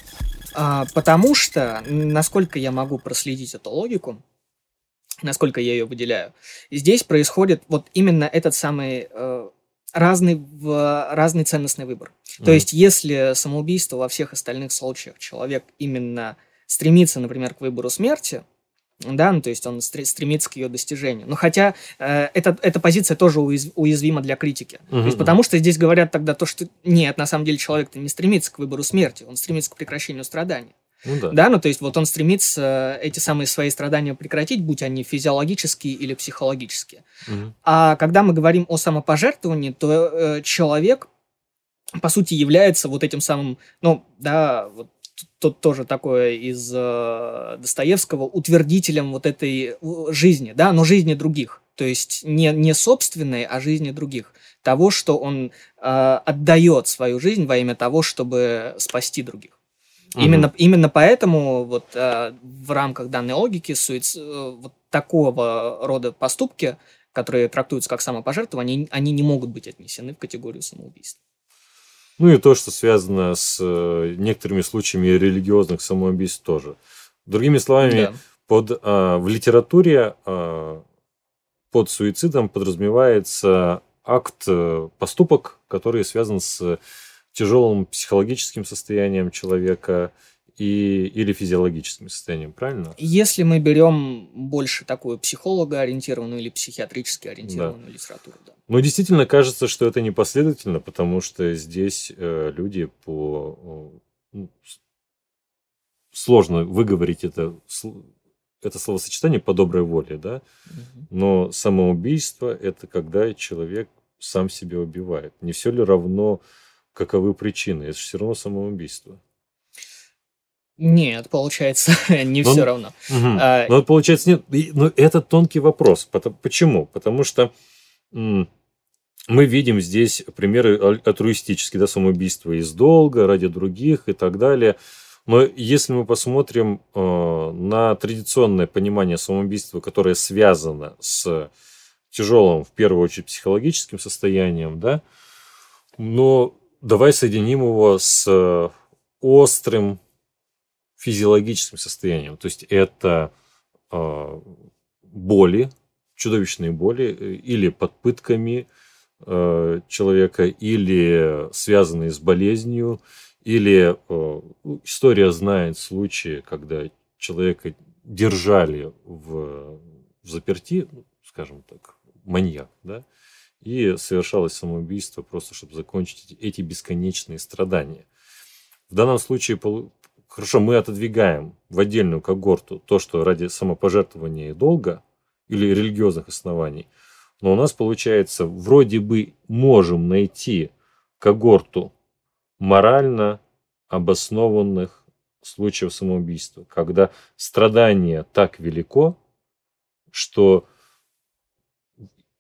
Speaker 3: А, потому что, насколько я могу проследить эту логику, насколько я ее выделяю, здесь происходит вот именно этот самый э, разный, в, разный ценностный выбор. То
Speaker 2: Мгм.
Speaker 3: есть, если самоубийство во всех остальных случаях человек именно стремится, например, к выбору смерти, да, ну, то есть он стре- стремится к ее достижению. Но хотя э, эта, эта позиция тоже уяз- уязвима для критики. То есть, потому что здесь говорят тогда то, что нет, на самом деле человек-то не стремится к выбору смерти, он стремится к прекращению страданий.
Speaker 2: Ну да.
Speaker 3: Да, ну то есть вот он стремится эти самые свои страдания прекратить, будь они физиологические или психологические.
Speaker 2: Мгм.
Speaker 3: А когда мы говорим о самопожертвовании, то э, человек, по сути, является вот этим самым, ну, да, вот тут тоже такое из э, Достоевского, утвердителем вот этой жизни, да, но жизни других. То есть не, не собственной, а жизни других. Того, что он э, отдает свою жизнь во имя того, чтобы спасти других.
Speaker 2: Мгм.
Speaker 3: Именно, именно поэтому вот э, в рамках данной логики суиц- э, вот такого рода поступки, которые трактуются как самопожертвование, они, они не могут быть отнесены в категорию самоубийства.
Speaker 2: Ну и то, что связано с э, некоторыми случаями религиозных самоубийств тоже. Другими словами,
Speaker 3: Да.
Speaker 2: под, а, в литературе а, под суицидом подразумевается акт, э, поступок, который связан с тяжелым психологическим состоянием человека и, или физиологическим состоянием, правильно?
Speaker 3: Если мы берем больше такую психолого-ориентированную или психиатрически ориентированную литературу, да.
Speaker 2: Но действительно кажется, что это непоследовательно, потому что здесь э, люди по... ну, сложно выговорить это, это словосочетание по доброй воле, да?
Speaker 3: Мгм.
Speaker 2: Но самоубийство – это когда человек сам себя убивает? Не все ли равно, каковы причины? Это же все равно самоубийство.
Speaker 3: Нет, получается, не
Speaker 2: Ну,
Speaker 3: все равно. А,
Speaker 2: Ну, получается, нет. Но это тонкий вопрос. Почему? Потому что мы видим здесь примеры аль- альтруистические, да, самоубийства из долга, ради других и так далее. Но если мы посмотрим э, на традиционное понимание самоубийства, которое связано с тяжелым, в первую очередь, психологическим состоянием, да, но давай соединим его с э, острым физиологическим состоянием. То есть это э, боли, чудовищные боли, э, или под пытками э, человека, или связанные с болезнью, или э, ну, история знает случаи, когда человека держали в, заперти, ну, скажем так, маньяк, да, и совершалось самоубийство просто, чтобы закончить эти- бесконечные страдания. В данном случае, хорошо, мы отодвигаем в отдельную когорту то, что ради самопожертвования и долга или религиозных оснований, но у нас получается, вроде бы можем найти когорту морально обоснованных случаев самоубийства, когда страдание так велико, что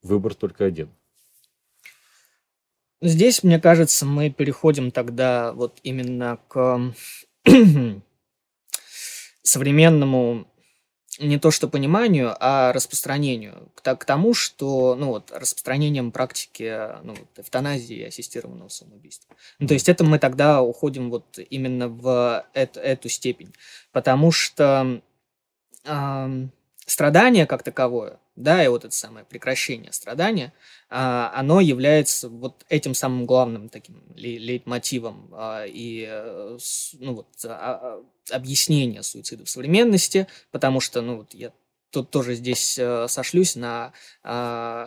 Speaker 2: выбор только один.
Speaker 3: Здесь, мне кажется, мы переходим тогда вот именно к современному не то что пониманию, а распространению. К, к тому, что, ну вот, распространением практики ну, вот, эвтаназии и ассистированного самоубийства. Ну, то есть это мы тогда уходим вот именно в эт- эту степень. Потому что ам, страдание как таковое, да, и вот это самое прекращение страдания, а, оно является вот этим самым главным таким лей- лейтмотивом а, и э, ну, вот, а- объяснение суицида в современности, потому что, ну, вот я тут тоже здесь э, сошлюсь на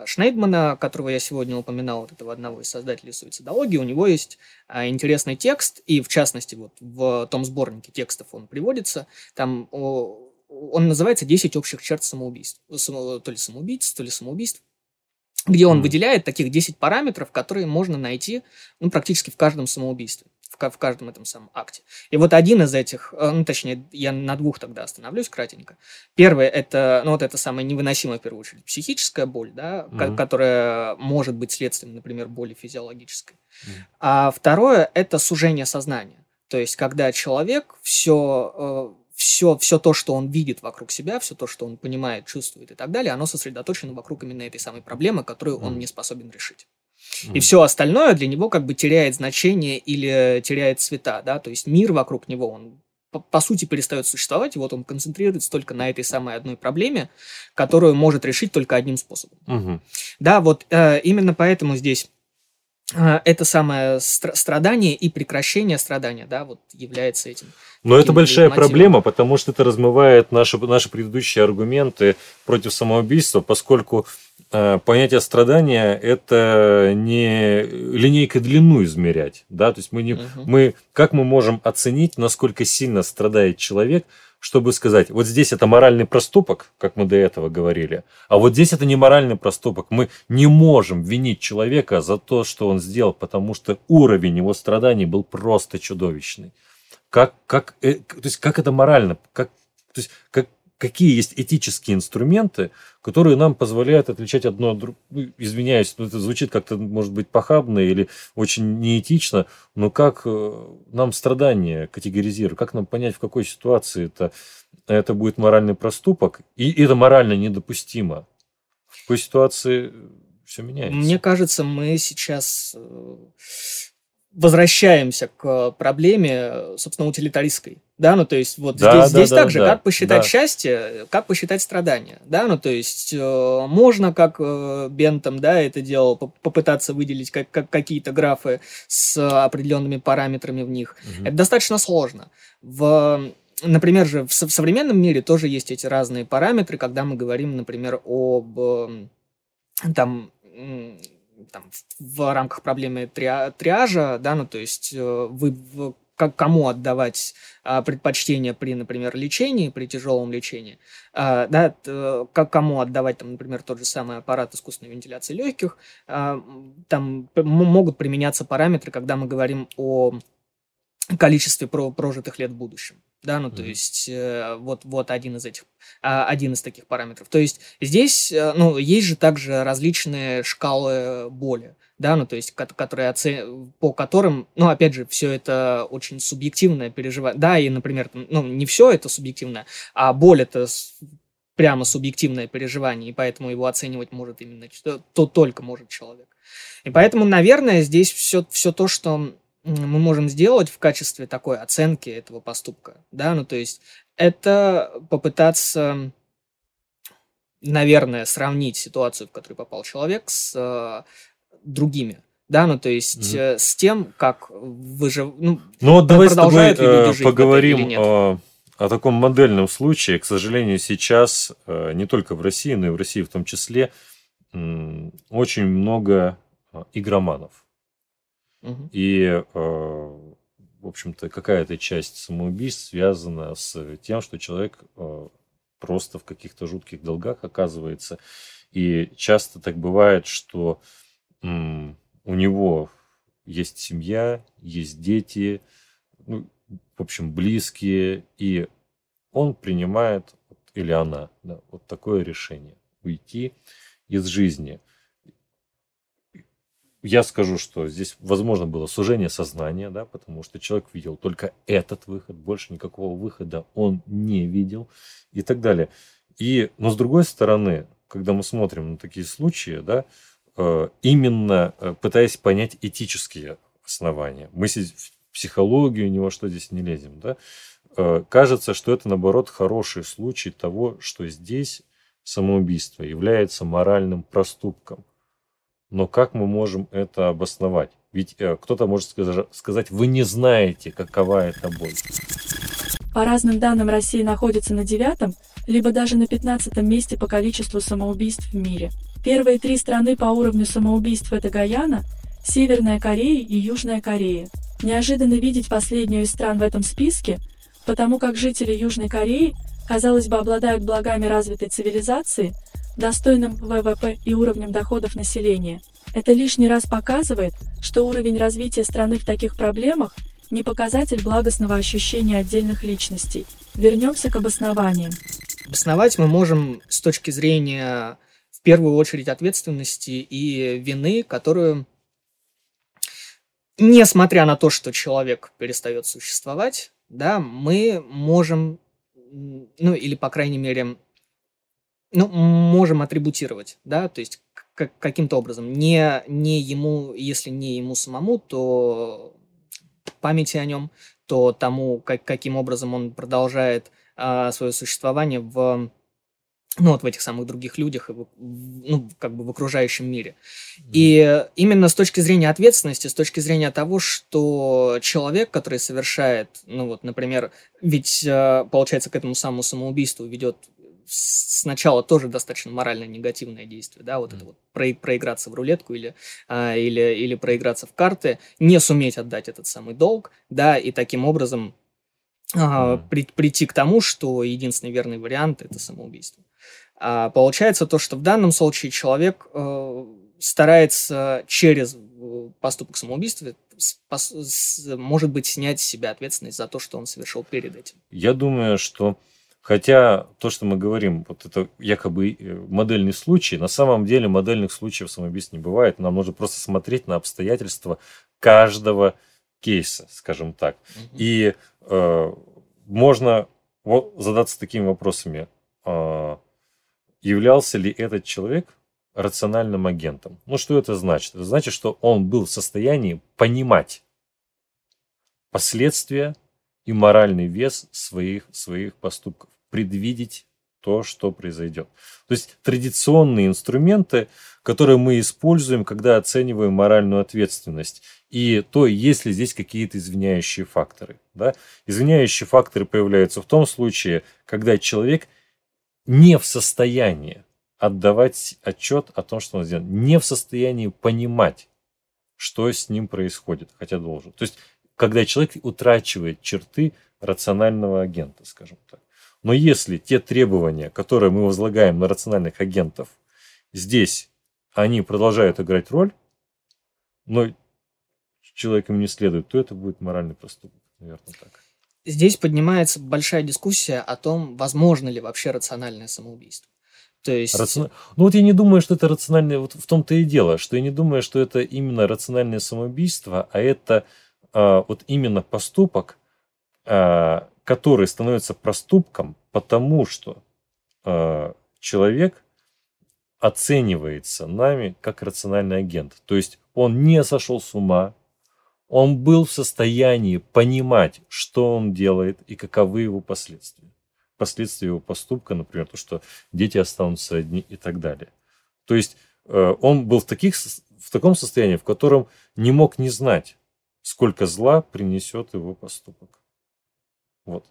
Speaker 3: Шнейдмана, которого я сегодня упоминал, вот этого одного из создателей суицидологии. У него есть интересный текст, и в частности, вот в том сборнике текстов он приводится, там он называется «10 общих черт самоубийств». Само- то ли самоубийц, то ли самоубийств где он
Speaker 2: Мгм.
Speaker 3: выделяет таких 10 параметров, которые можно найти ну, практически в каждом самоубийстве, в, в каждом этом самом акте. И вот один из этих, э, ну, точнее, я на двух тогда остановлюсь кратенько. Первый – это, ну, вот это самая невыносимая, в первую очередь, психическая боль, да,
Speaker 2: Мгм.
Speaker 3: которая может быть следствием, например, боли физиологической.
Speaker 2: Мгм.
Speaker 3: А второе – это сужение сознания. То есть, когда человек все, все, все то, что он видит вокруг себя, все то, что он понимает, чувствует и так далее, оно сосредоточено вокруг именно этой самой проблемы, которую он
Speaker 2: Мгм.
Speaker 3: не способен решить. И все остальное для него как бы теряет значение или теряет цвета, да, то есть мир вокруг него, он по, по сути перестает существовать, и вот он концентрируется только на этой самой одной проблеме, которую может решить только одним способом.
Speaker 2: Мгм.
Speaker 3: Да, вот э, именно поэтому здесь э, это самое стра- страдание и прекращение страдания, да, вот является этим.
Speaker 2: Но это большая
Speaker 3: лейтмотивом.
Speaker 2: проблема, потому что это размывает наши, наши предыдущие аргументы против самоубийства, поскольку э, понятие страдания – это не линейкой длину измерять. Да? То есть мы не,
Speaker 3: Мгм.
Speaker 2: мы, как мы можем оценить, насколько сильно страдает человек, чтобы сказать, вот здесь это моральный проступок, как мы до этого говорили, а вот здесь это не моральный проступок. Мы не можем винить человека за то, что он сделал, потому что уровень его страданий был просто чудовищный. Как, как, э, то есть, как это морально? Как, то есть, как, какие есть этические инструменты, которые нам позволяют отличать одно от другого? извиняюсь, ну, это звучит как-то, может быть, похабно или очень неэтично, но как э, нам страдания категоризировать? Как нам понять, в какой ситуации это, это будет моральный проступок? И это морально недопустимо. В какой ситуации все меняется?
Speaker 3: Мне кажется, мы сейчас э, возвращаемся к проблеме, э, собственно, утилитаристской. Да, ну то есть вот
Speaker 2: Да,
Speaker 3: здесь,
Speaker 2: да,
Speaker 3: здесь
Speaker 2: да,
Speaker 3: также,
Speaker 2: да,
Speaker 3: как посчитать
Speaker 2: да.
Speaker 3: счастье, как посчитать страдания. Да, ну то есть э, можно, как э, Бентам, да, это делал, поп- попытаться выделить как, как какие-то графы с определенными параметрами в них.
Speaker 2: Мгм.
Speaker 3: Это достаточно сложно. В, например же, в, в современном мире тоже есть эти разные параметры, когда мы говорим, например, об эм, там, там в, рамках проблемы триа- триажа, да, ну то есть э, вы, как, кому отдавать а, предпочтение при, например, лечении, при тяжелом лечении, а, да, как, кому отдавать, там, например, тот же самый аппарат искусственной вентиляции легких, а, там могут применяться параметры, когда мы говорим о количестве про прожитых лет в будущем. Да, ну, mm-hmm. то есть, э, вот, вот один из этих, э, один из таких параметров. То есть, здесь, э, ну, есть же также различные шкалы боли да, ну, то есть, которые оце... по которым, ну, опять же, все это очень субъективное переживание. Да, и, например, ну, не все это субъективно, а боль это прямо субъективное переживание, и поэтому его оценивать может именно то только может человек. И поэтому, наверное, здесь все, все то, что мы можем сделать в качестве такой оценки этого поступка, да, ну, то есть, это попытаться наверное, сравнить ситуацию, в которую попал человек, с другими. Да, ну то есть mm-hmm. э, с тем, как выжив...
Speaker 2: Ну, ну вот давай с тобой э, поговорим о, о таком модельном случае. К сожалению, сейчас э, не только в России, но и в России в том числе э, очень много э, игроманов. И, э, в общем-то, какая-то часть самоубийств связана с тем, что человек э, просто в каких-то жутких долгах оказывается. И часто так бывает, что у него есть семья, есть дети, ну, в общем, близкие, и он принимает, или она, да, вот такое решение, уйти из жизни. Я скажу, что здесь, возможно, было сужение сознания, да, потому что человек видел только этот выход, больше никакого выхода он не видел и так далее. И, но с другой стороны, когда мы смотрим на такие случаи, да, Э, именно э, пытаясь понять этические основания. Мы в психологию ни во что здесь не лезем. Да? Э, кажется, что это, наоборот, хороший случай того, что здесь самоубийство является моральным проступком. Но как мы можем это обосновать? Ведь кто-то может сказать, вы не знаете, какова эта боль.
Speaker 4: По разным данным, Россия находится на девятом, либо даже на пятнадцатом месте по количеству самоубийств в мире – Первые три страны по уровню самоубийств это Гаяна, Северная Корея и Южная Корея. Неожиданно видеть последнюю из стран в этом списке, потому как жители Южной Кореи, казалось бы, обладают благами развитой цивилизации, достойным ВВП и уровнем доходов населения. Это лишний раз показывает, что уровень развития страны в таких проблемах не показатель благостного ощущения отдельных личностей. Вернемся к обоснованиям.
Speaker 3: Обосновать мы можем с точки зрения в первую очередь ответственности и вины, которую, несмотря на то, что человек перестает существовать, да, мы можем, ну или по крайней мере, ну, можем атрибутировать, да, то есть каким-то образом, не, не ему, если не ему самому, то памяти о нем, то тому, как, каким образом он продолжает а, свое существование в ну, вот в этих самых других людях, и в, ну, как бы в окружающем мире. И именно с точки зрения ответственности, с точки зрения того, что человек, который совершает, ну вот, например, ведь, э, получается, к этому самому самоубийству ведет сначала тоже достаточно морально негативное действие, да, вот mm. это вот про, проиграться в рулетку или, а, или, или проиграться в карты, не суметь отдать этот самый долг, да, и таким образом а, при, прийти к тому, что единственный верный вариант это самоубийство. А получается то, что в данном случае человек э, старается через э, поступок самоубийства может быть снять с себя ответственность за то, что он совершил перед этим.
Speaker 2: Я думаю, что хотя то, что мы говорим, вот это якобы э, модельный случай, на самом деле модельных случаев самоубийств не бывает. Нам нужно просто смотреть на обстоятельства каждого кейса, скажем так. Угу. И э, можно вот задаться такими вопросами. Э, являлся ли этот человек рациональным агентом. Ну, что это значит? Это значит, что он был в состоянии понимать последствия и моральный вес своих, своих поступков, предвидеть то, что произойдет. То есть традиционные инструменты, которые мы используем, когда оцениваем моральную ответственность. И то, есть ли здесь какие-то извиняющие факторы. Да? Извиняющие факторы появляются в том случае, когда человек – не в состоянии отдавать отчет о том, что он сделал, не в состоянии понимать, что с ним происходит, хотя должен. То есть когда человек утрачивает черты рационального агента, скажем так. Но если те требования, которые мы возлагаем на рациональных агентов, здесь они продолжают играть роль, но человеком не следует, то это будет моральный проступок, наверное, так.
Speaker 3: Здесь поднимается большая дискуссия о том, возможно ли вообще рациональное самоубийство. То есть...
Speaker 2: Рацион... Ну вот я не думаю, что это рациональное, вот в том-то и дело, что я не думаю, что это именно рациональное самоубийство, а это вот именно поступок, а, который становится проступком, потому что а, человек оценивается нами как рациональный агент. То есть он не сошел с ума, он был в состоянии понимать, что он делает и каковы его последствия последствия его поступка, например, то, что дети останутся одни и так далее. То есть э, он был в, таких, в таком состоянии, в котором не мог не знать, сколько зла принесет его поступок. Вот.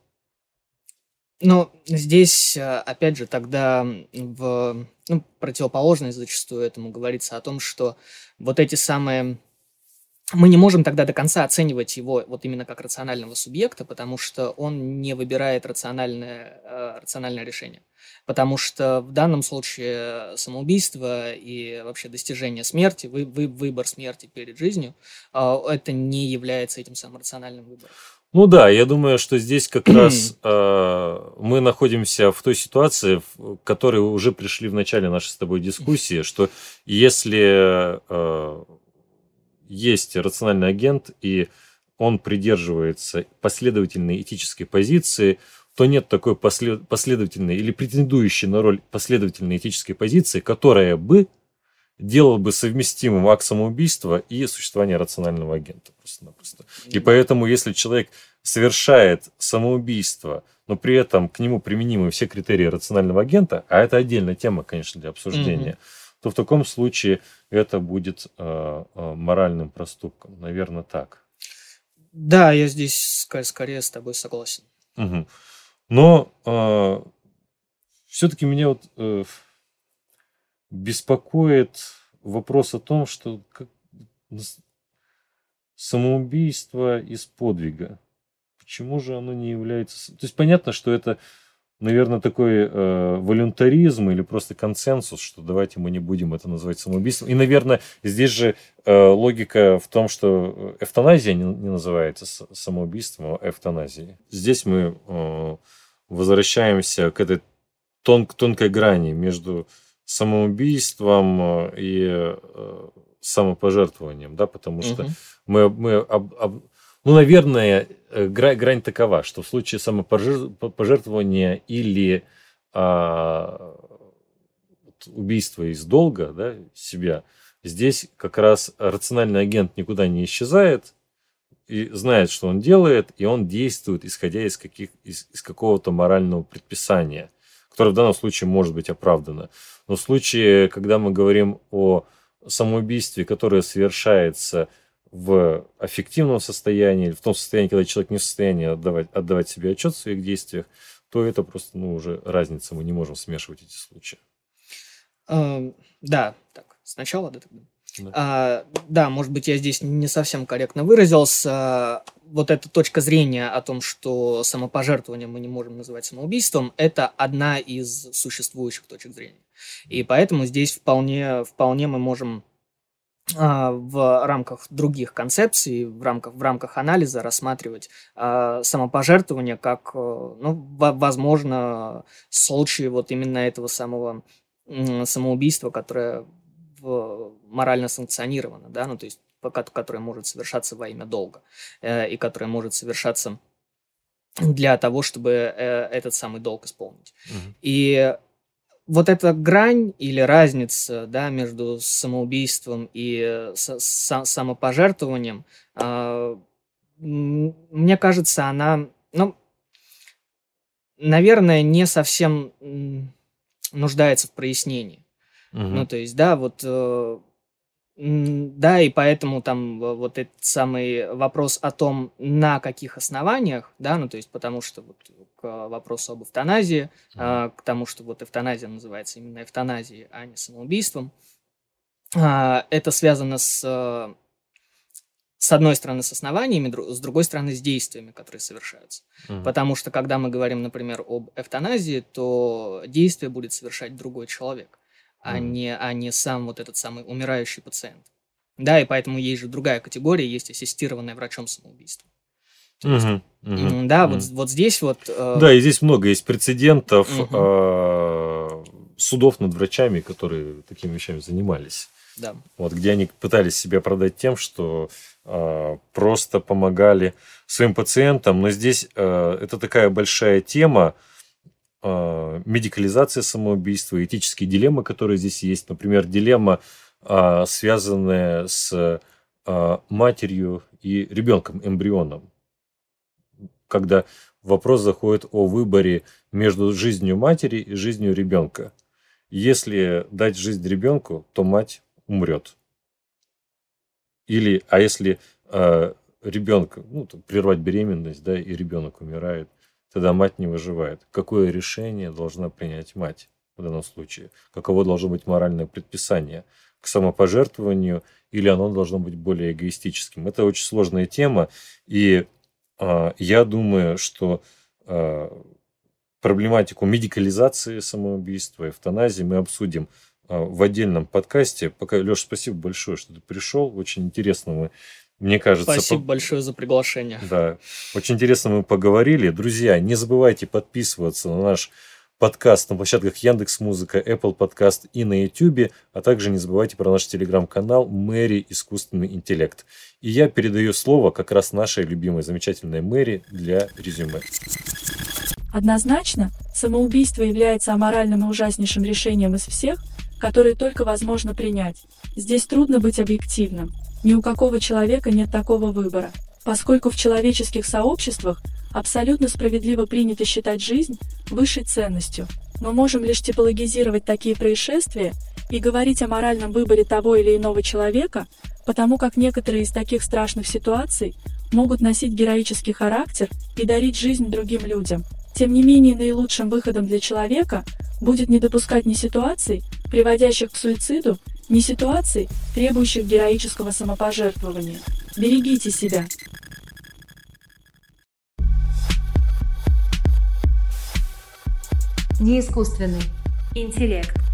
Speaker 3: Но здесь, э, опять же, тогда в ну, противоположность зачастую этому говорится о том, что вот эти самые мы не можем тогда до конца оценивать его вот именно как рационального субъекта, потому что он не выбирает рациональное, э, рациональное решение. Потому что в данном случае самоубийство и вообще достижение смерти, вы, вы, выбор смерти перед жизнью, э, это не является этим самым рациональным выбором.
Speaker 2: Ну да, я думаю, что здесь как раз э, мы находимся в той ситуации, в которой уже пришли в начале нашей с тобой дискуссии, что если э, есть рациональный агент, и он придерживается последовательной этической позиции, то нет такой послед... последовательной или претендующей на роль последовательной этической позиции, которая бы делала бы совместимым акт самоубийства и существование рационального агента просто-напросто. И поэтому, если человек совершает самоубийство, но при этом к нему применимы все критерии рационального агента, а это отдельная тема, конечно, для обсуждения, mm-hmm то в таком случае это будет э, э, моральным проступком. Наверное, так.
Speaker 3: Да, я здесь скорее, скорее с тобой согласен.
Speaker 2: Угу. Но э, все-таки меня вот э, беспокоит вопрос о том, что как, самоубийство из подвига. Почему же оно не является... То есть понятно, что это наверное, такой э, волюнтаризм или просто консенсус, что давайте мы не будем это называть самоубийством. И, наверное, здесь же э, логика в том, что эвтаназия не, не называется самоубийством, а эвтаназией. Здесь мы э, возвращаемся к этой тон, тонкой грани между самоубийством э, и э, самопожертвованием, да, потому что угу. мы, мы об, об, ну, наверное, э, грань, такова, что в случае самопожертвования или а, убийства из долга да, себя, здесь как раз рациональный агент никуда не исчезает и знает, что он делает, и он действует, исходя из, каких, из, из какого-то морального предписания, которое в данном случае может быть оправдано. Но в случае, когда мы говорим о самоубийстве, которое совершается в аффективном состоянии, в том состоянии, когда человек не в состоянии отдавать, отдавать себе отчет в своих действиях, то это просто ну, уже разница, мы не можем смешивать эти случаи.
Speaker 3: Э, да, так, сначала, да, тогда. Да. А, да, может быть, я здесь не совсем корректно выразился. Вот эта точка зрения о том, что самопожертвование мы не можем называть самоубийством, это одна из существующих точек зрения. И поэтому здесь вполне, вполне мы можем в рамках других концепций, в рамках, в рамках анализа рассматривать э, самопожертвование как, э, ну, возможно, случай вот именно этого самого э, самоубийства, которое в, морально санкционировано, да, ну, то есть, которое может совершаться во имя долга, э, и которое может совершаться для того, чтобы э, этот самый долг исполнить. Угу. И вот эта грань или разница да, между самоубийством и э, с, с, самопожертвованием, э, мне кажется, она, ну, наверное, не совсем нуждается в прояснении. Угу. Ну, то есть, да, вот э, да, и поэтому там вот этот самый вопрос о том, на каких основаниях, да, ну то есть потому что вот к вопросу об эвтаназии, mm-hmm. к тому, что вот эвтаназия называется именно эвтаназией, а не самоубийством, а, это связано с, с с одной стороны, с основаниями, с другой стороны, с действиями, которые совершаются. Угу. Потому что, когда мы говорим, например, об эвтаназии, то действие будет совершать другой человек. А, не, а не сам вот этот самый умирающий пациент. Да, и поэтому есть же другая категория, есть ассистированное врачом самоубийство.
Speaker 2: Угу, угу,
Speaker 3: да,
Speaker 2: угу.
Speaker 3: Вот, вот здесь вот...
Speaker 2: Э... Да, и здесь много есть прецедентов угу. э, судов над врачами, которые такими вещами занимались.
Speaker 3: Да.
Speaker 2: Вот, где они пытались себя продать тем, что э, просто помогали своим пациентам. Но здесь э, это такая большая тема, э, медикализация самоубийства, этические дилеммы, которые здесь есть. Например, дилемма, э, связанная с э, матерью и ребенком, эмбрионом. Когда вопрос заходит о выборе между жизнью матери и жизнью ребенка. Если дать жизнь ребенку, то мать умрет. Или, а если э, ребенка, ну, прервать беременность, да, и ребенок умирает, тогда мать не выживает. Какое решение должна принять мать в данном случае? Каково должно быть моральное предписание к самопожертвованию, или оно должно быть более эгоистическим? Это очень сложная тема, и э, я думаю, что э, проблематику медикализации самоубийства, эвтаназии мы обсудим а, в отдельном подкасте. Пока, Леша, спасибо большое, что ты пришел. Очень интересно мы, мне кажется...
Speaker 3: Спасибо по... большое за приглашение.
Speaker 2: Да, очень интересно мы поговорили. Друзья, не забывайте подписываться на наш подкаст на площадках Яндекс Музыка, Apple Podcast и на YouTube, а также не забывайте про наш телеграм-канал Мэри Искусственный интеллект. И я передаю слово как раз нашей любимой замечательной Мэри для резюме.
Speaker 4: Однозначно, самоубийство является аморальным и ужаснейшим решением из всех, которые только возможно принять. Здесь трудно быть объективным. Ни у какого человека нет такого выбора, поскольку в человеческих сообществах абсолютно справедливо принято считать жизнь высшей ценностью. Мы можем лишь типологизировать такие происшествия и говорить о моральном выборе того или иного человека, потому как некоторые из таких страшных ситуаций могут носить героический характер и дарить жизнь другим людям. Тем не менее, наилучшим выходом для человека будет не допускать ни ситуаций, приводящих к суициду, ни ситуаций, требующих героического самопожертвования. Берегите себя.
Speaker 1: Неискусственный интеллект.